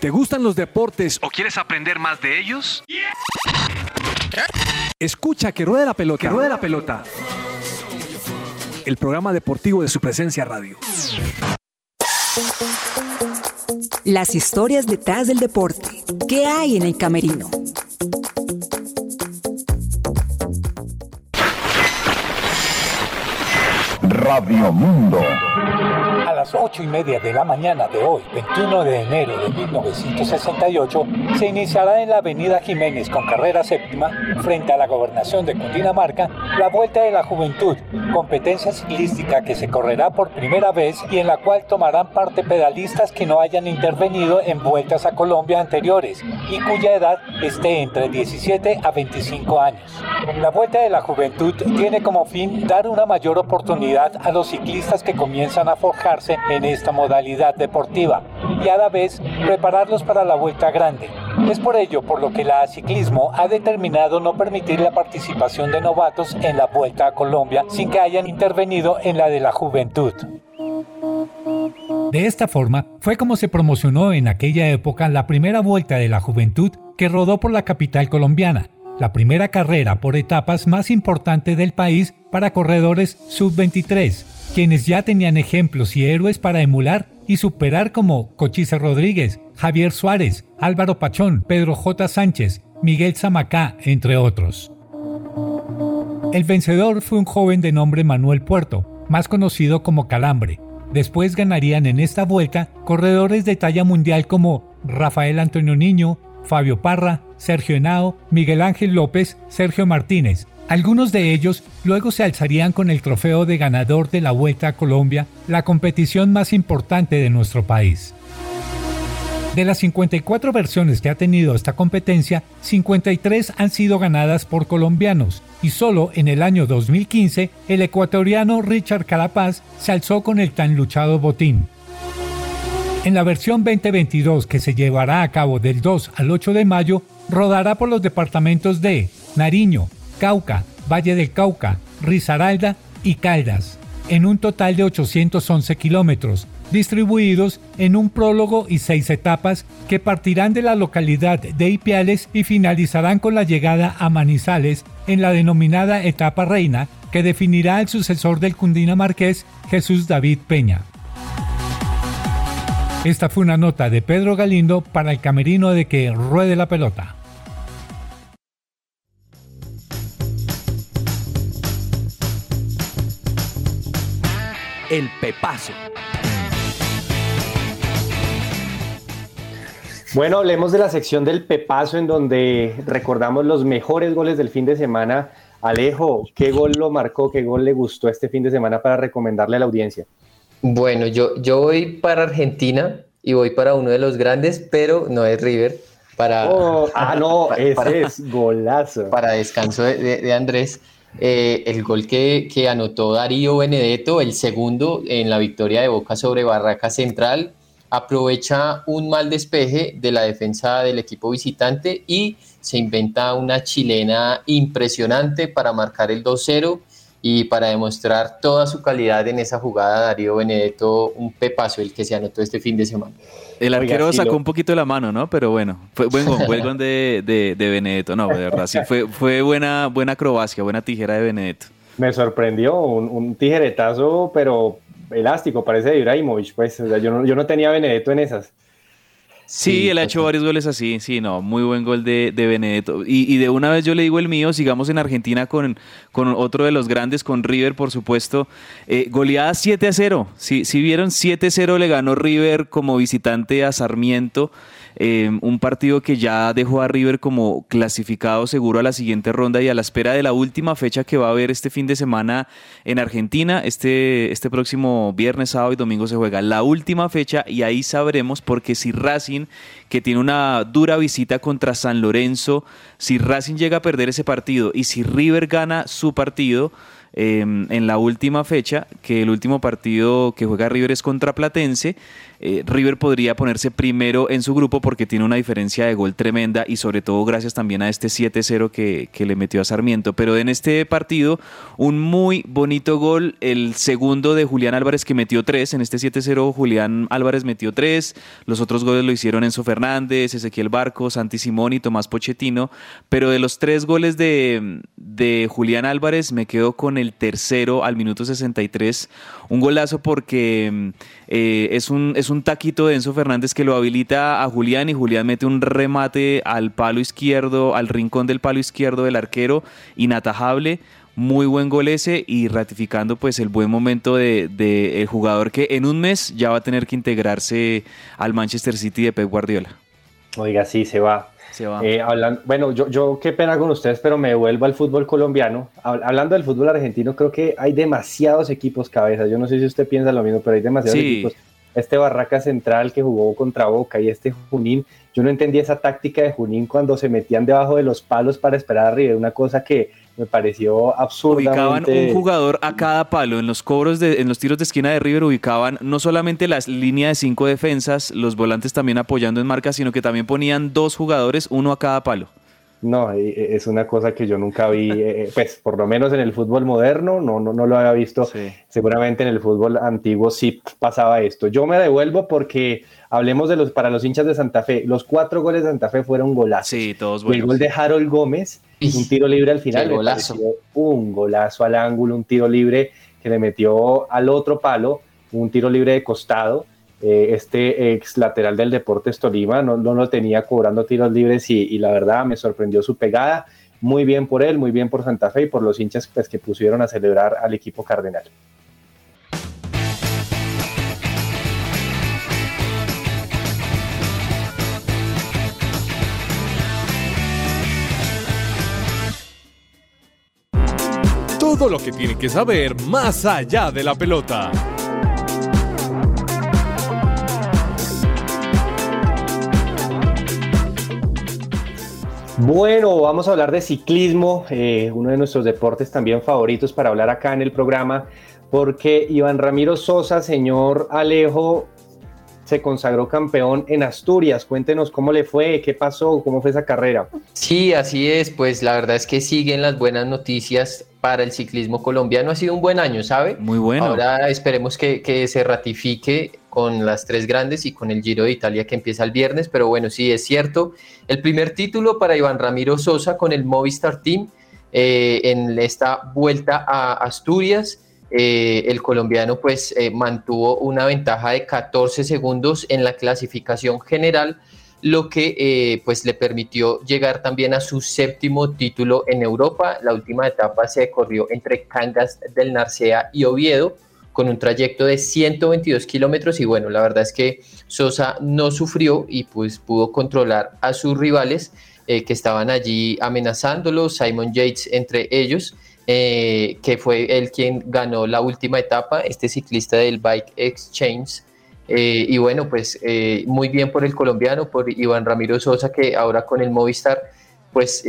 ¿Te gustan los deportes o quieres aprender más de ellos? Escucha que ruede la pelota. Que ruede la pelota. El programa deportivo de su presencia radio. Las historias detrás del deporte. ¿Qué hay en el camerino? Radio Mundo. Las ocho y media de la mañana de hoy, 21 de enero de 1968, se iniciará en la Avenida Jiménez con carrera séptima, frente a la gobernación de Cundinamarca, la Vuelta de la Juventud, competencia ciclística que se correrá por primera vez y en la cual tomarán parte pedalistas que no hayan intervenido en vueltas a Colombia anteriores y cuya edad esté entre 17 a 25 años. La Vuelta de la Juventud tiene como fin dar una mayor oportunidad a los ciclistas que comienzan a forjarse en esta modalidad deportiva y a la vez prepararlos para la vuelta grande. Es por ello por lo que la ciclismo ha determinado no permitir la participación de novatos en la vuelta a Colombia sin que hayan intervenido en la de la juventud. De esta forma fue como se promocionó en aquella época la primera vuelta de la juventud que rodó por la capital colombiana, la primera carrera por etapas más importante del país para corredores sub-23, quienes ya tenían ejemplos y héroes para emular y superar como Cochise Rodríguez, Javier Suárez, Álvaro Pachón, Pedro J. Sánchez, Miguel Zamacá, entre otros. El vencedor fue un joven de nombre Manuel Puerto, más conocido como Calambre. Después ganarían en esta vuelta corredores de talla mundial como Rafael Antonio Niño, Fabio Parra, Sergio Henao, Miguel Ángel López, Sergio Martínez. Algunos de ellos luego se alzarían con el trofeo de ganador de la Vuelta a Colombia, la competición más importante de nuestro país. De las 54 versiones que ha tenido esta competencia, 53 han sido ganadas por colombianos y solo en el año 2015 el ecuatoriano Richard Carapaz se alzó con el tan luchado botín. En la versión 2022 que se llevará a cabo del 2 al 8 de mayo, rodará por los departamentos de Nariño, Cauca, Valle del Cauca, Risaralda y Caldas, en un total de 811 kilómetros, distribuidos en un prólogo y seis etapas que partirán de la localidad de Ipiales y finalizarán con la llegada a Manizales en la denominada etapa reina que definirá el sucesor del cundinamarqués Jesús David Peña. Esta fue una nota de Pedro Galindo para el camerino de que ruede la pelota. El Pepazo. Bueno, hablemos de la sección del Pepazo en donde recordamos los mejores goles del fin de semana. Alejo, ¿qué gol lo marcó? ¿Qué gol le gustó este fin de semana para recomendarle a la audiencia? Bueno, yo, yo voy para Argentina y voy para uno de los grandes, pero no es River. Para, oh, ah, no, ese para, es golazo. Para descanso de, de, de Andrés. Eh, el gol que, que, anotó Darío Benedetto, el segundo en la victoria de Boca sobre Barraca Central, aprovecha un mal despeje de la defensa del equipo visitante y se inventa una chilena impresionante para marcar el 2-0 y para demostrar toda su calidad en esa jugada, Darío Benedetto, un pepazo el que se anotó este fin de semana. El arquero Oiga, sacó lo... un poquito la mano, ¿no? Pero bueno, fue buen gol, buen gol de, de, de, Benedetto, no, de verdad, sí, fue, fue buena, buena acrobacia, buena tijera de Benedetto. Me sorprendió, un, un tijeretazo, pero elástico, parece de Ibrahimovic, pues, o sea, yo, no, yo no tenía Benedetto en esas. Sí, sí, él ha hecho varios goles así, sí, no, muy buen gol de, de Benedetto. Y, y, de una vez yo le digo el mío, sigamos en Argentina con, con otro de los grandes, con River, por supuesto. Eh, goleada 7 a 0, si, si vieron 7 a 0 le ganó River como visitante a Sarmiento. Eh, un partido que ya dejó a River como clasificado seguro a la siguiente ronda y a la espera de la última fecha que va a haber este fin de semana en Argentina. Este, este próximo viernes, sábado y domingo se juega la última fecha y ahí sabremos porque si Racing, que tiene una dura visita contra San Lorenzo, si Racing llega a perder ese partido y si River gana su partido, eh, en la última fecha, que el último partido que juega River es contra Platense, eh, River podría ponerse primero en su grupo porque tiene una diferencia de gol tremenda y sobre todo gracias también a este 7-0 que, que, le metió a Sarmiento. Pero en este partido, un muy bonito gol, el segundo de Julián Álvarez que metió tres, en este 7-0 Julián Álvarez metió tres, los otros goles lo hicieron Enzo Fernández, Ezequiel Barco, Santi Simón y Tomás Pochettino, pero de los tres goles de, de Julián Álvarez me quedo con el tercero al minuto 63, un golazo porque eh, es un... es un taquito de Enzo Fernández que lo habilita a Julián y Julián mete un remate al palo izquierdo, al rincón del palo izquierdo del arquero, inatajable. Muy buen gol ese y ratificando pues el buen momento del de, de jugador que en un mes ya va a tener que integrarse al Manchester City de Pep Guardiola. Oiga, sí, se va. Se va. Eh, bueno, yo, yo qué pena con ustedes, pero me devuelvo al fútbol colombiano. Hablando del fútbol argentino, creo que hay demasiados equipos cabezas. Yo no sé si usted piensa lo mismo, pero hay demasiados sí. equipos este Barraca Central que jugó contra Boca y este Junín, yo no entendí esa táctica de Junín cuando se metían debajo de los palos para esperar arriba, una cosa que me pareció absurdamente... Ubicaban un jugador a cada palo, en los cobros, de, en los tiros de esquina de River ubicaban no solamente las líneas de cinco defensas, los volantes también apoyando en marca, sino que también ponían dos jugadores, uno a cada palo. No, eh, eh, es una cosa que yo nunca vi, eh, pues por lo menos en el fútbol moderno, no, no, no lo había visto. Seguramente en el fútbol antiguo sí pasaba esto. Yo me devuelvo porque hablemos de los, para los hinchas de Santa Fe, los cuatro goles de Santa Fe fueron golazos. Sí, todos buenos. El gol de Harold Gómez, un tiro libre al final, golazo. un golazo al ángulo, un tiro libre que le metió al otro palo, un tiro libre de costado eh, este ex lateral del Deportes Tolima no, lo tenía cobrando tiros libres y, la verdad me sorprendió su pegada. Muy bien por él, muy bien por Santa Fe y por los hinchas pues, que pusieron a celebrar al equipo cardenal. Todo lo que tiene que saber más allá de la pelota. Bueno, vamos a hablar de ciclismo, eh, uno de nuestros deportes también favoritos para hablar acá en el programa, porque Iván Ramiro Sosa, señor Alejo, se consagró campeón en Asturias. Cuéntenos cómo le fue, qué pasó, cómo fue esa carrera. Sí, así es, pues la verdad es que siguen las buenas noticias para el ciclismo colombiano. Ha sido un buen año, ¿sabe? Muy bueno. Ahora esperemos que, que se ratifique con las tres grandes y con el Giro de Italia que empieza el viernes, pero bueno, sí es cierto. El primer título para Iván Ramiro Sosa con el Movistar Team eh, en esta vuelta a Asturias. Eh, el colombiano pues eh, mantuvo una ventaja de 14 segundos en la clasificación general, lo que pues le permitió llegar también a su séptimo título en Europa. La última etapa se corrió entre Cangas del Narcea y Oviedo con un trayecto de 122 kilómetros y bueno, la verdad es que Sosa no sufrió y pues pudo controlar a sus rivales eh, que estaban allí amenazándolo, Simon Yates entre ellos, eh, que fue el quien ganó la última etapa, este ciclista del Bike Exchange. Eh, y bueno, pues muy bien por el colombiano, por Iván Ramiro Sosa, que ahora con el Movistar, pues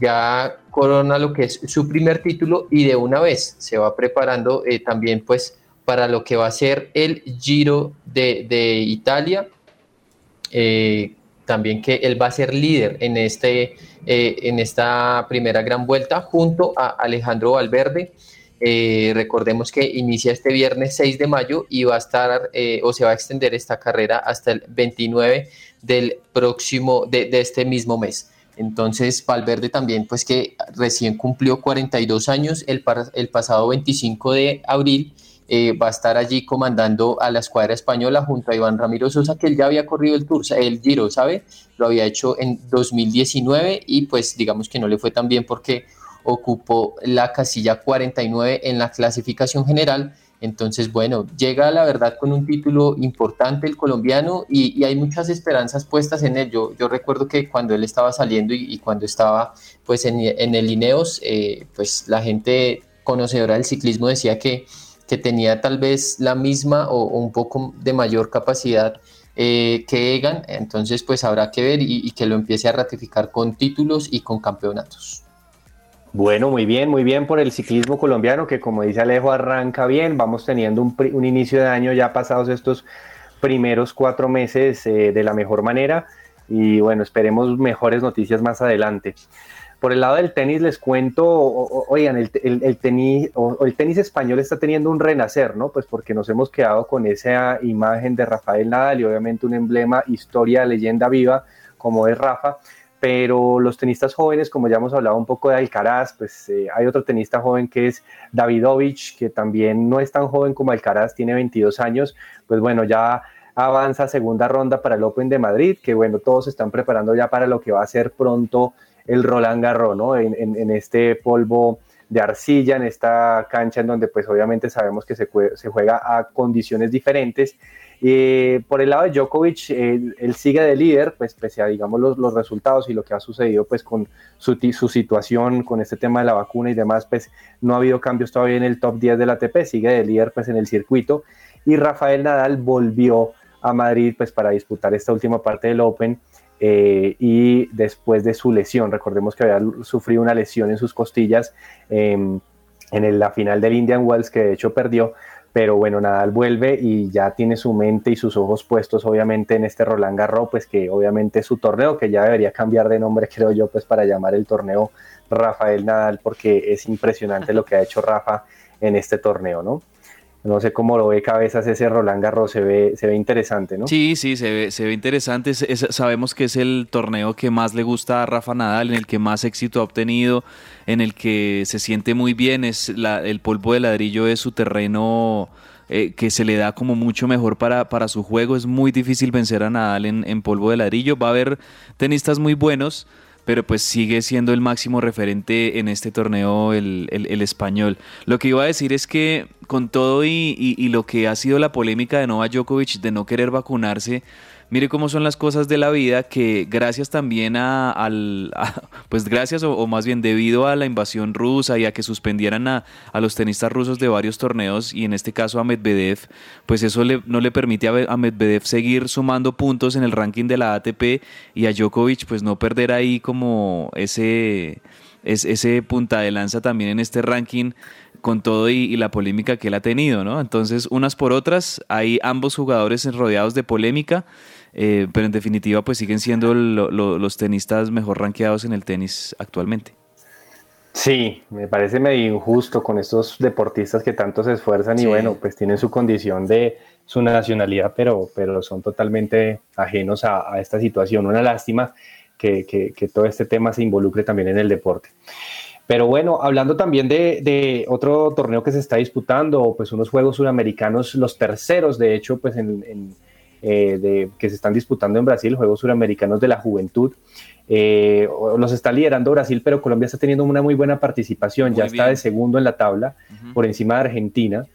ya corona lo que es su primer título y de una vez se va preparando también pues para lo que va a ser el Giro de, Italia. Eh, también que él va a ser líder en, este, eh, en esta primera gran vuelta junto a Alejandro Valverde. Eh, recordemos que inicia este viernes 6 de mayo y va a estar o se va a extender esta carrera hasta el 29 del próximo, de, este mismo mes. Entonces, Valverde también, pues que recién cumplió 42 años el, el pasado 25 de abril eh, va a estar allí comandando a la escuadra española junto a Iván Ramiro Sosa, que él ya había corrido el Tour, el Giro, ¿sabe? Lo había hecho en 2019 y pues digamos que no le fue tan bien porque ocupó la casilla 49 en la clasificación general. Entonces, bueno, llega la verdad con un título importante el colombiano y, hay muchas esperanzas puestas en él. Yo, recuerdo que cuando él estaba saliendo y, cuando estaba pues en, el Ineos, eh, pues la gente conocedora del ciclismo decía que que tenía tal vez la misma o, un poco de mayor capacidad eh, que Egan, entonces pues habrá que ver y, que lo empiece a ratificar con títulos y con campeonatos. Bueno, muy bien, muy bien por el ciclismo colombiano que como dice Alejo arranca bien, vamos teniendo un, inicio de año ya pasados estos primeros cuatro meses eh, de la mejor manera y bueno, esperemos mejores noticias más adelante. Por el lado del tenis les cuento, oigan, el, tenis, el tenis español está teniendo un renacer, ¿no? Pues porque nos hemos quedado con esa imagen de Rafael Nadal y obviamente un emblema, historia, leyenda viva como es Rafa, pero los tenistas jóvenes, como ya hemos hablado un poco de Alcaraz, pues eh, hay otro tenista joven que es Davidovich, que también no es tan joven como Alcaraz, tiene 22 años, pues bueno, ya avanza segunda ronda para el Open de Madrid, que bueno, todos están preparando ya para lo que va a ser pronto el Roland Garros, ¿no? En, este polvo de arcilla, en esta cancha en donde pues obviamente sabemos que se, juega a condiciones diferentes. por el lado de Djokovic, él, sigue de líder, pues pese a digamos los, resultados y lo que ha sucedido pues con su, su, situación, con este tema de la vacuna y demás, pues no ha habido cambios todavía en el top 10 de la ATP, sigue de líder pues en el circuito. Y Rafael Nadal volvió a Madrid pues para disputar esta última parte del Open eh, y después de su lesión, recordemos que había sufrido una lesión en sus costillas em, en la final del Indian Wells, que de hecho perdió, pero bueno, Nadal vuelve y ya tiene su mente y sus ojos puestos obviamente en este Roland Garros, pues que obviamente es su torneo, que ya debería cambiar de nombre, creo yo, pues para llamar el torneo Rafael Nadal, porque es impresionante lo que ha hecho Rafa en este torneo, ¿no? No sé cómo lo ve Cabezas ese Roland Garros, se ve, se ve interesante, ¿no? Sí, sí, se ve, se ve interesante. sabemos que es el torneo que más le gusta a Rafa Nadal, en el que más éxito ha obtenido, en el que se siente muy bien. Es el polvo de ladrillo es su terreno eh, que se le da como mucho mejor para, para su juego. Es muy difícil vencer a Nadal en, en polvo de ladrillo. Va a haber tenistas muy buenos pero pues sigue siendo el máximo referente en este torneo el, español. Lo que iba a decir es que con todo y, y, lo que ha sido la polémica de Novak Djokovic de no querer vacunarse, mire cómo son las cosas de la vida que gracias también a, al, pues gracias o, más bien debido a la invasión rusa y a que suspendieran a, los tenistas rusos de varios torneos y en este caso a Medvedev, pues eso le, no le permite a, Medvedev seguir sumando puntos en el ranking de la ATP y a Djokovic pues no perder ahí como ese, ese punta de lanza también en este ranking con todo y, la polémica que él ha tenido, ¿no? Entonces, unas por otras, hay ambos jugadores rodeados de polémica. Eh, pero en definitiva pues siguen siendo los tenistas mejor rankeados en el tenis actualmente. Sí, me parece medio injusto con estos deportistas que tanto se esfuerzan y bueno, pues tienen su condición de su nacionalidad, pero, pero son totalmente ajenos a, esta situación. Una lástima que, que, todo este tema se involucre también en el deporte. Pero bueno, hablando también de, de, otro torneo que se está disputando, pues unos Juegos Sudamericanos, los terceros, de hecho, pues en eh, de, que se están disputando en Brasil, Juegos Suramericanos de la Juventud. Eh, los está liderando Brasil, pero Colombia está teniendo una muy buena participación, ya está de segundo en la tabla, por encima de Argentina.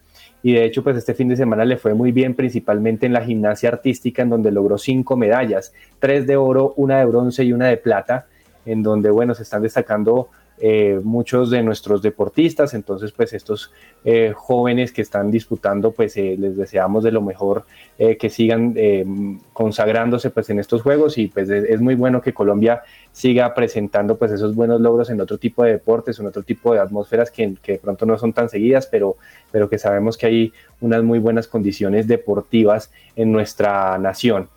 Y de hecho, pues este fin de semana le fue muy bien, principalmente en la gimnasia artística, en donde logró cinco medallas, tres de oro, una de bronce y una de plata, en donde, bueno, se están destacando eh, muchos de nuestros deportistas, entonces pues estos eh, jóvenes que están disputando pues eh, les deseamos de lo mejor que sigan consagrándose pues en estos juegos y pues es, muy bueno que Colombia siga presentando pues esos buenos logros en otro tipo de deportes, en otro tipo de atmósferas que, de pronto no son tan seguidas, pero, pero que sabemos que hay unas muy buenas condiciones deportivas en nuestra nación.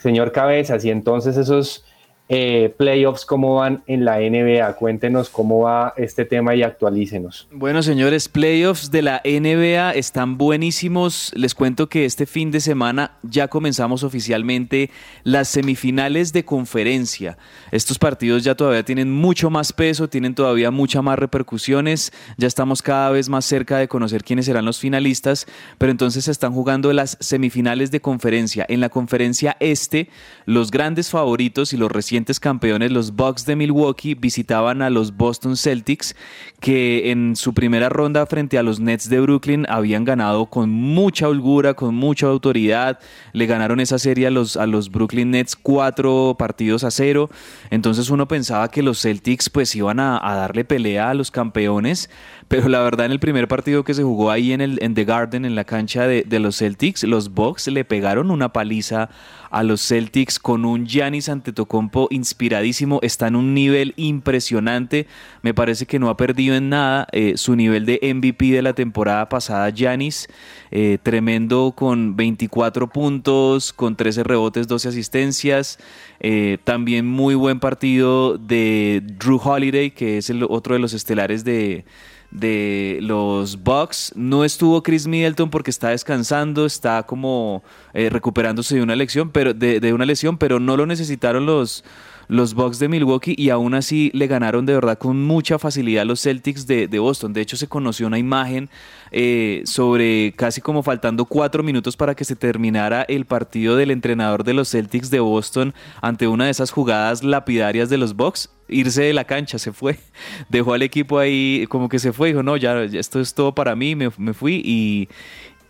Señor Cabezas, y entonces esos eh, playoffs, cómo van en la NBA. Cuéntenos cómo va este tema y actualícenos. Bueno, señores, playoffs de la NBA están buenísimos. Les cuento que este fin de semana ya comenzamos oficialmente las semifinales de conferencia. Estos partidos ya todavía tienen mucho más peso, tienen todavía muchas más repercusiones. Ya estamos cada vez más cerca de conocer quiénes serán los finalistas, pero entonces se están jugando las semifinales de conferencia. En la conferencia este, los grandes favoritos y los recientes campeones, los Bucks de Milwaukee, visitaban a los Boston Celtics, que en su primera ronda frente a los Nets de Brooklyn habían ganado con mucha holgura, con mucha autoridad. Le ganaron esa serie a los, a los Brooklyn Nets cuatro partidos a cero. Entonces uno pensaba que los Celtics pues iban a, darle pelea a los campeones, pero la verdad en el primer partido que se jugó ahí en, el, The Garden, en la cancha de, de los Celtics, los Bucks le pegaron una paliza a los Celtics con un Giannis Antetokounmpo inspiradísimo, está en un nivel impresionante, me parece que no ha perdido en nada eh, su nivel de MVP de la temporada pasada Giannis, eh, tremendo con 24 puntos, con 13 rebotes, 12 asistencias, eh, también muy buen partido de Drew Holiday, que es el otro de los estelares de de los Bucks. No estuvo Chris Middleton porque está descansando, está como eh, recuperándose de una lesión, pero de, de, una lesión, pero no lo necesitaron los, los Bucks de Milwaukee y aún así le ganaron de verdad con mucha facilidad los Celtics de, Boston. De hecho, se conoció una imagen eh, sobre casi como faltando cuatro minutos para que se terminara el partido del entrenador de los Celtics de Boston ante una de esas jugadas lapidarias de los Bucks irse de la cancha, se fue, dejó al equipo ahí como que se fue, dijo, no, ya esto es todo para mí, me, me fui y,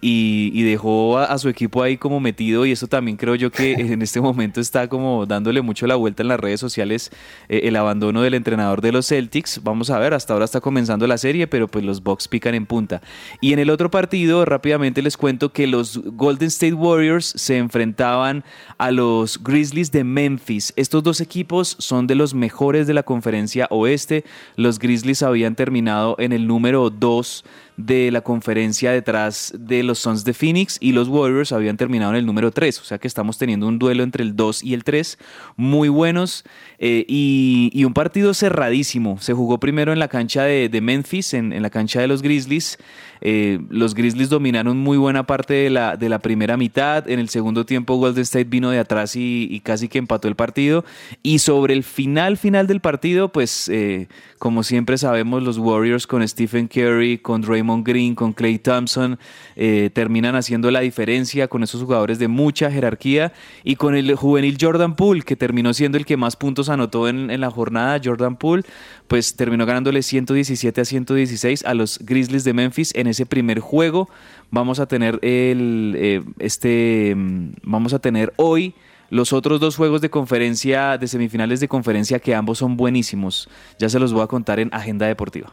y, dejó a, a su equipo ahí como metido y eso también creo yo que en este momento está como dándole mucho la vuelta en las redes sociales eh, el abandono del entrenador de los Celtics. Vamos a ver, hasta ahora está comenzando la serie, pero pues los Bucks pican en punta. Y en el otro partido, rápidamente les cuento que los Golden State Warriors se enfrentaban a los Grizzlies de Memphis. Estos dos equipos son de los mejores de la conferencia oeste. Los Grizzlies habían terminado en el número 2 de la conferencia detrás de los Suns de Phoenix y los Warriors habían terminado en el número 3, o sea que estamos teniendo un duelo entre el 2 y el 3 muy buenos eh, y, y, un partido cerradísimo. Se jugó primero en la cancha de, de Memphis, en, en, la cancha de los Grizzlies. Eh, los Grizzlies dominaron muy buena parte de la, de la primera mitad. En el segundo tiempo Golden State vino de atrás y, casi que empató el partido. Y sobre el final, final del partido, pues eh, como siempre sabemos, los Warriors con Stephen Curry, con Draymond Green, con Clay Thompson, eh, terminan haciendo la diferencia con esos jugadores de mucha jerarquía y con el juvenil Jordan Poole, que terminó siendo el que más puntos anotó en, en la jornada, Jordan Poole, pues terminó ganándole 117 a 116 a los Grizzlies de Memphis en ese primer juego. Vamos a tener el, eh, este, vamos a tener hoy los otros dos juegos de conferencia, de semifinales de conferencia, que ambos son buenísimos. Ya se los voy a contar en Agenda Deportiva.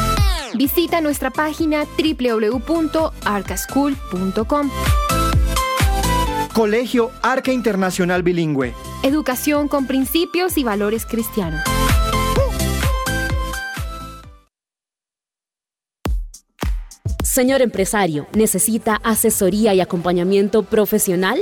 Visita nuestra página www.arcaschool.com. Colegio Arca Internacional Bilingüe. Educación con principios y valores cristianos. Señor empresario, ¿necesita asesoría y acompañamiento profesional?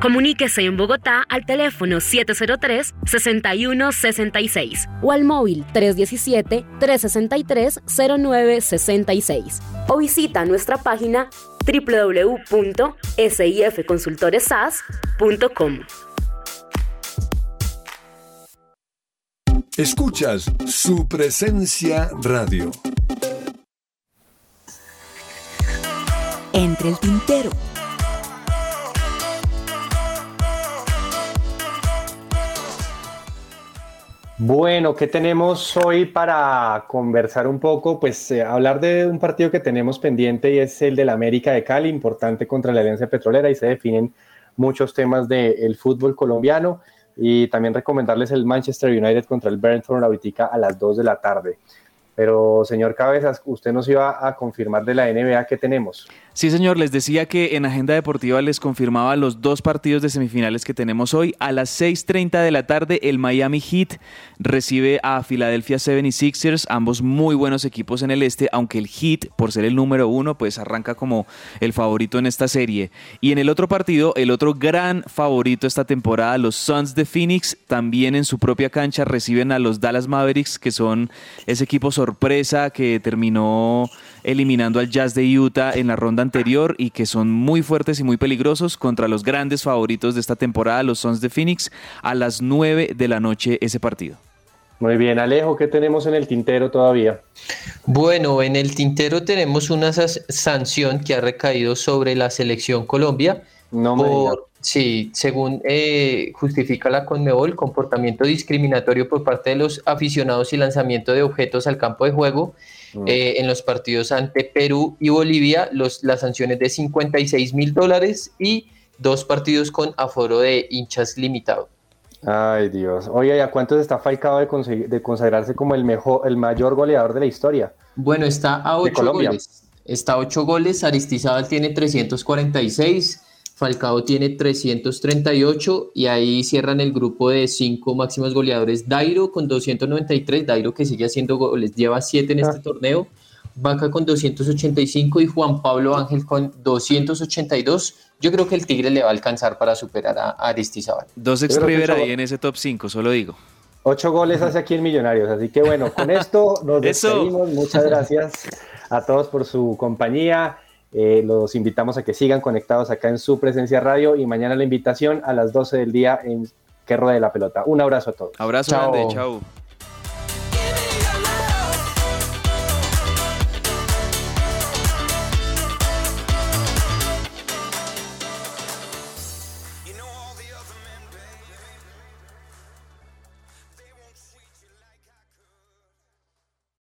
Comuníquese en Bogotá al teléfono 703-6166 o al móvil 317-363-0966 o visita nuestra página www.sifconsultoresas.com. Escuchas su presencia radio. Entre el tintero. Bueno, ¿qué tenemos hoy para conversar un poco? Pues eh, hablar de un partido que tenemos pendiente y es el del América de Cali, importante contra la Alianza Petrolera y se definen muchos temas del fútbol colombiano y también recomendarles el Manchester United contra el Brentford ahorita a las 2 de la tarde. Pero, señor Cabezas, usted nos iba a confirmar de la NBA que tenemos. Sí, señor, les decía que en Agenda Deportiva les confirmaba los dos partidos de semifinales que tenemos hoy. A las 6.30 de la tarde, el Miami Heat recibe a Philadelphia 76ers, ambos muy buenos equipos en el este, aunque el Heat, por ser el número uno, pues arranca como el favorito en esta serie. Y en el otro partido, el otro gran favorito esta temporada, los Suns de Phoenix, también en su propia cancha reciben a los Dallas Mavericks, que son ese equipo sorpresa que terminó eliminando al Jazz de Utah en la ronda anterior y que son muy fuertes y muy peligrosos contra los grandes favoritos de esta temporada, los Suns de Phoenix, a las 9 de la noche ese partido. Muy bien, Alejo, ¿qué tenemos en el tintero todavía? Bueno, en el tintero tenemos una sanción que ha recaído sobre la selección Colombia. No me por, Sí, según eh, justifica la Conmebol, comportamiento discriminatorio por parte de los aficionados y lanzamiento de objetos al campo de juego. Mm. Eh, en los partidos ante Perú y Bolivia, los, las sanciones de 56 mil dólares y dos partidos con aforo de hinchas limitado. Ay, Dios. Oye, ¿y a cuántos está Falcao de, conseguir- de consagrarse como el mejor, el mayor goleador de la historia? Bueno, está a De 8 Colombia. goles. Está a 8 goles. Aristizábal tiene 346. Falcao tiene 338. Y ahí cierran el grupo de 5 máximos goleadores. Dairo con 293. Dairo que sigue haciendo goles. Lleva 7 en este torneo. Vaca con 285 y Juan Pablo Ángel con 282. Yo creo que el Tigre le va a alcanzar para superar a Aristizábal. Dos ex eso- ahí en ese top 5, solo digo. Ocho goles hace aquí en Millonarios. Así que bueno, con esto nos Eso. despedimos. Muchas gracias a todos por su compañía. Eh, los invitamos a que sigan conectados acá en su presencia radio y mañana la invitación a las 12 del día en Que Ruede la Pelota. Un abrazo a todos. Abrazo grande, chao.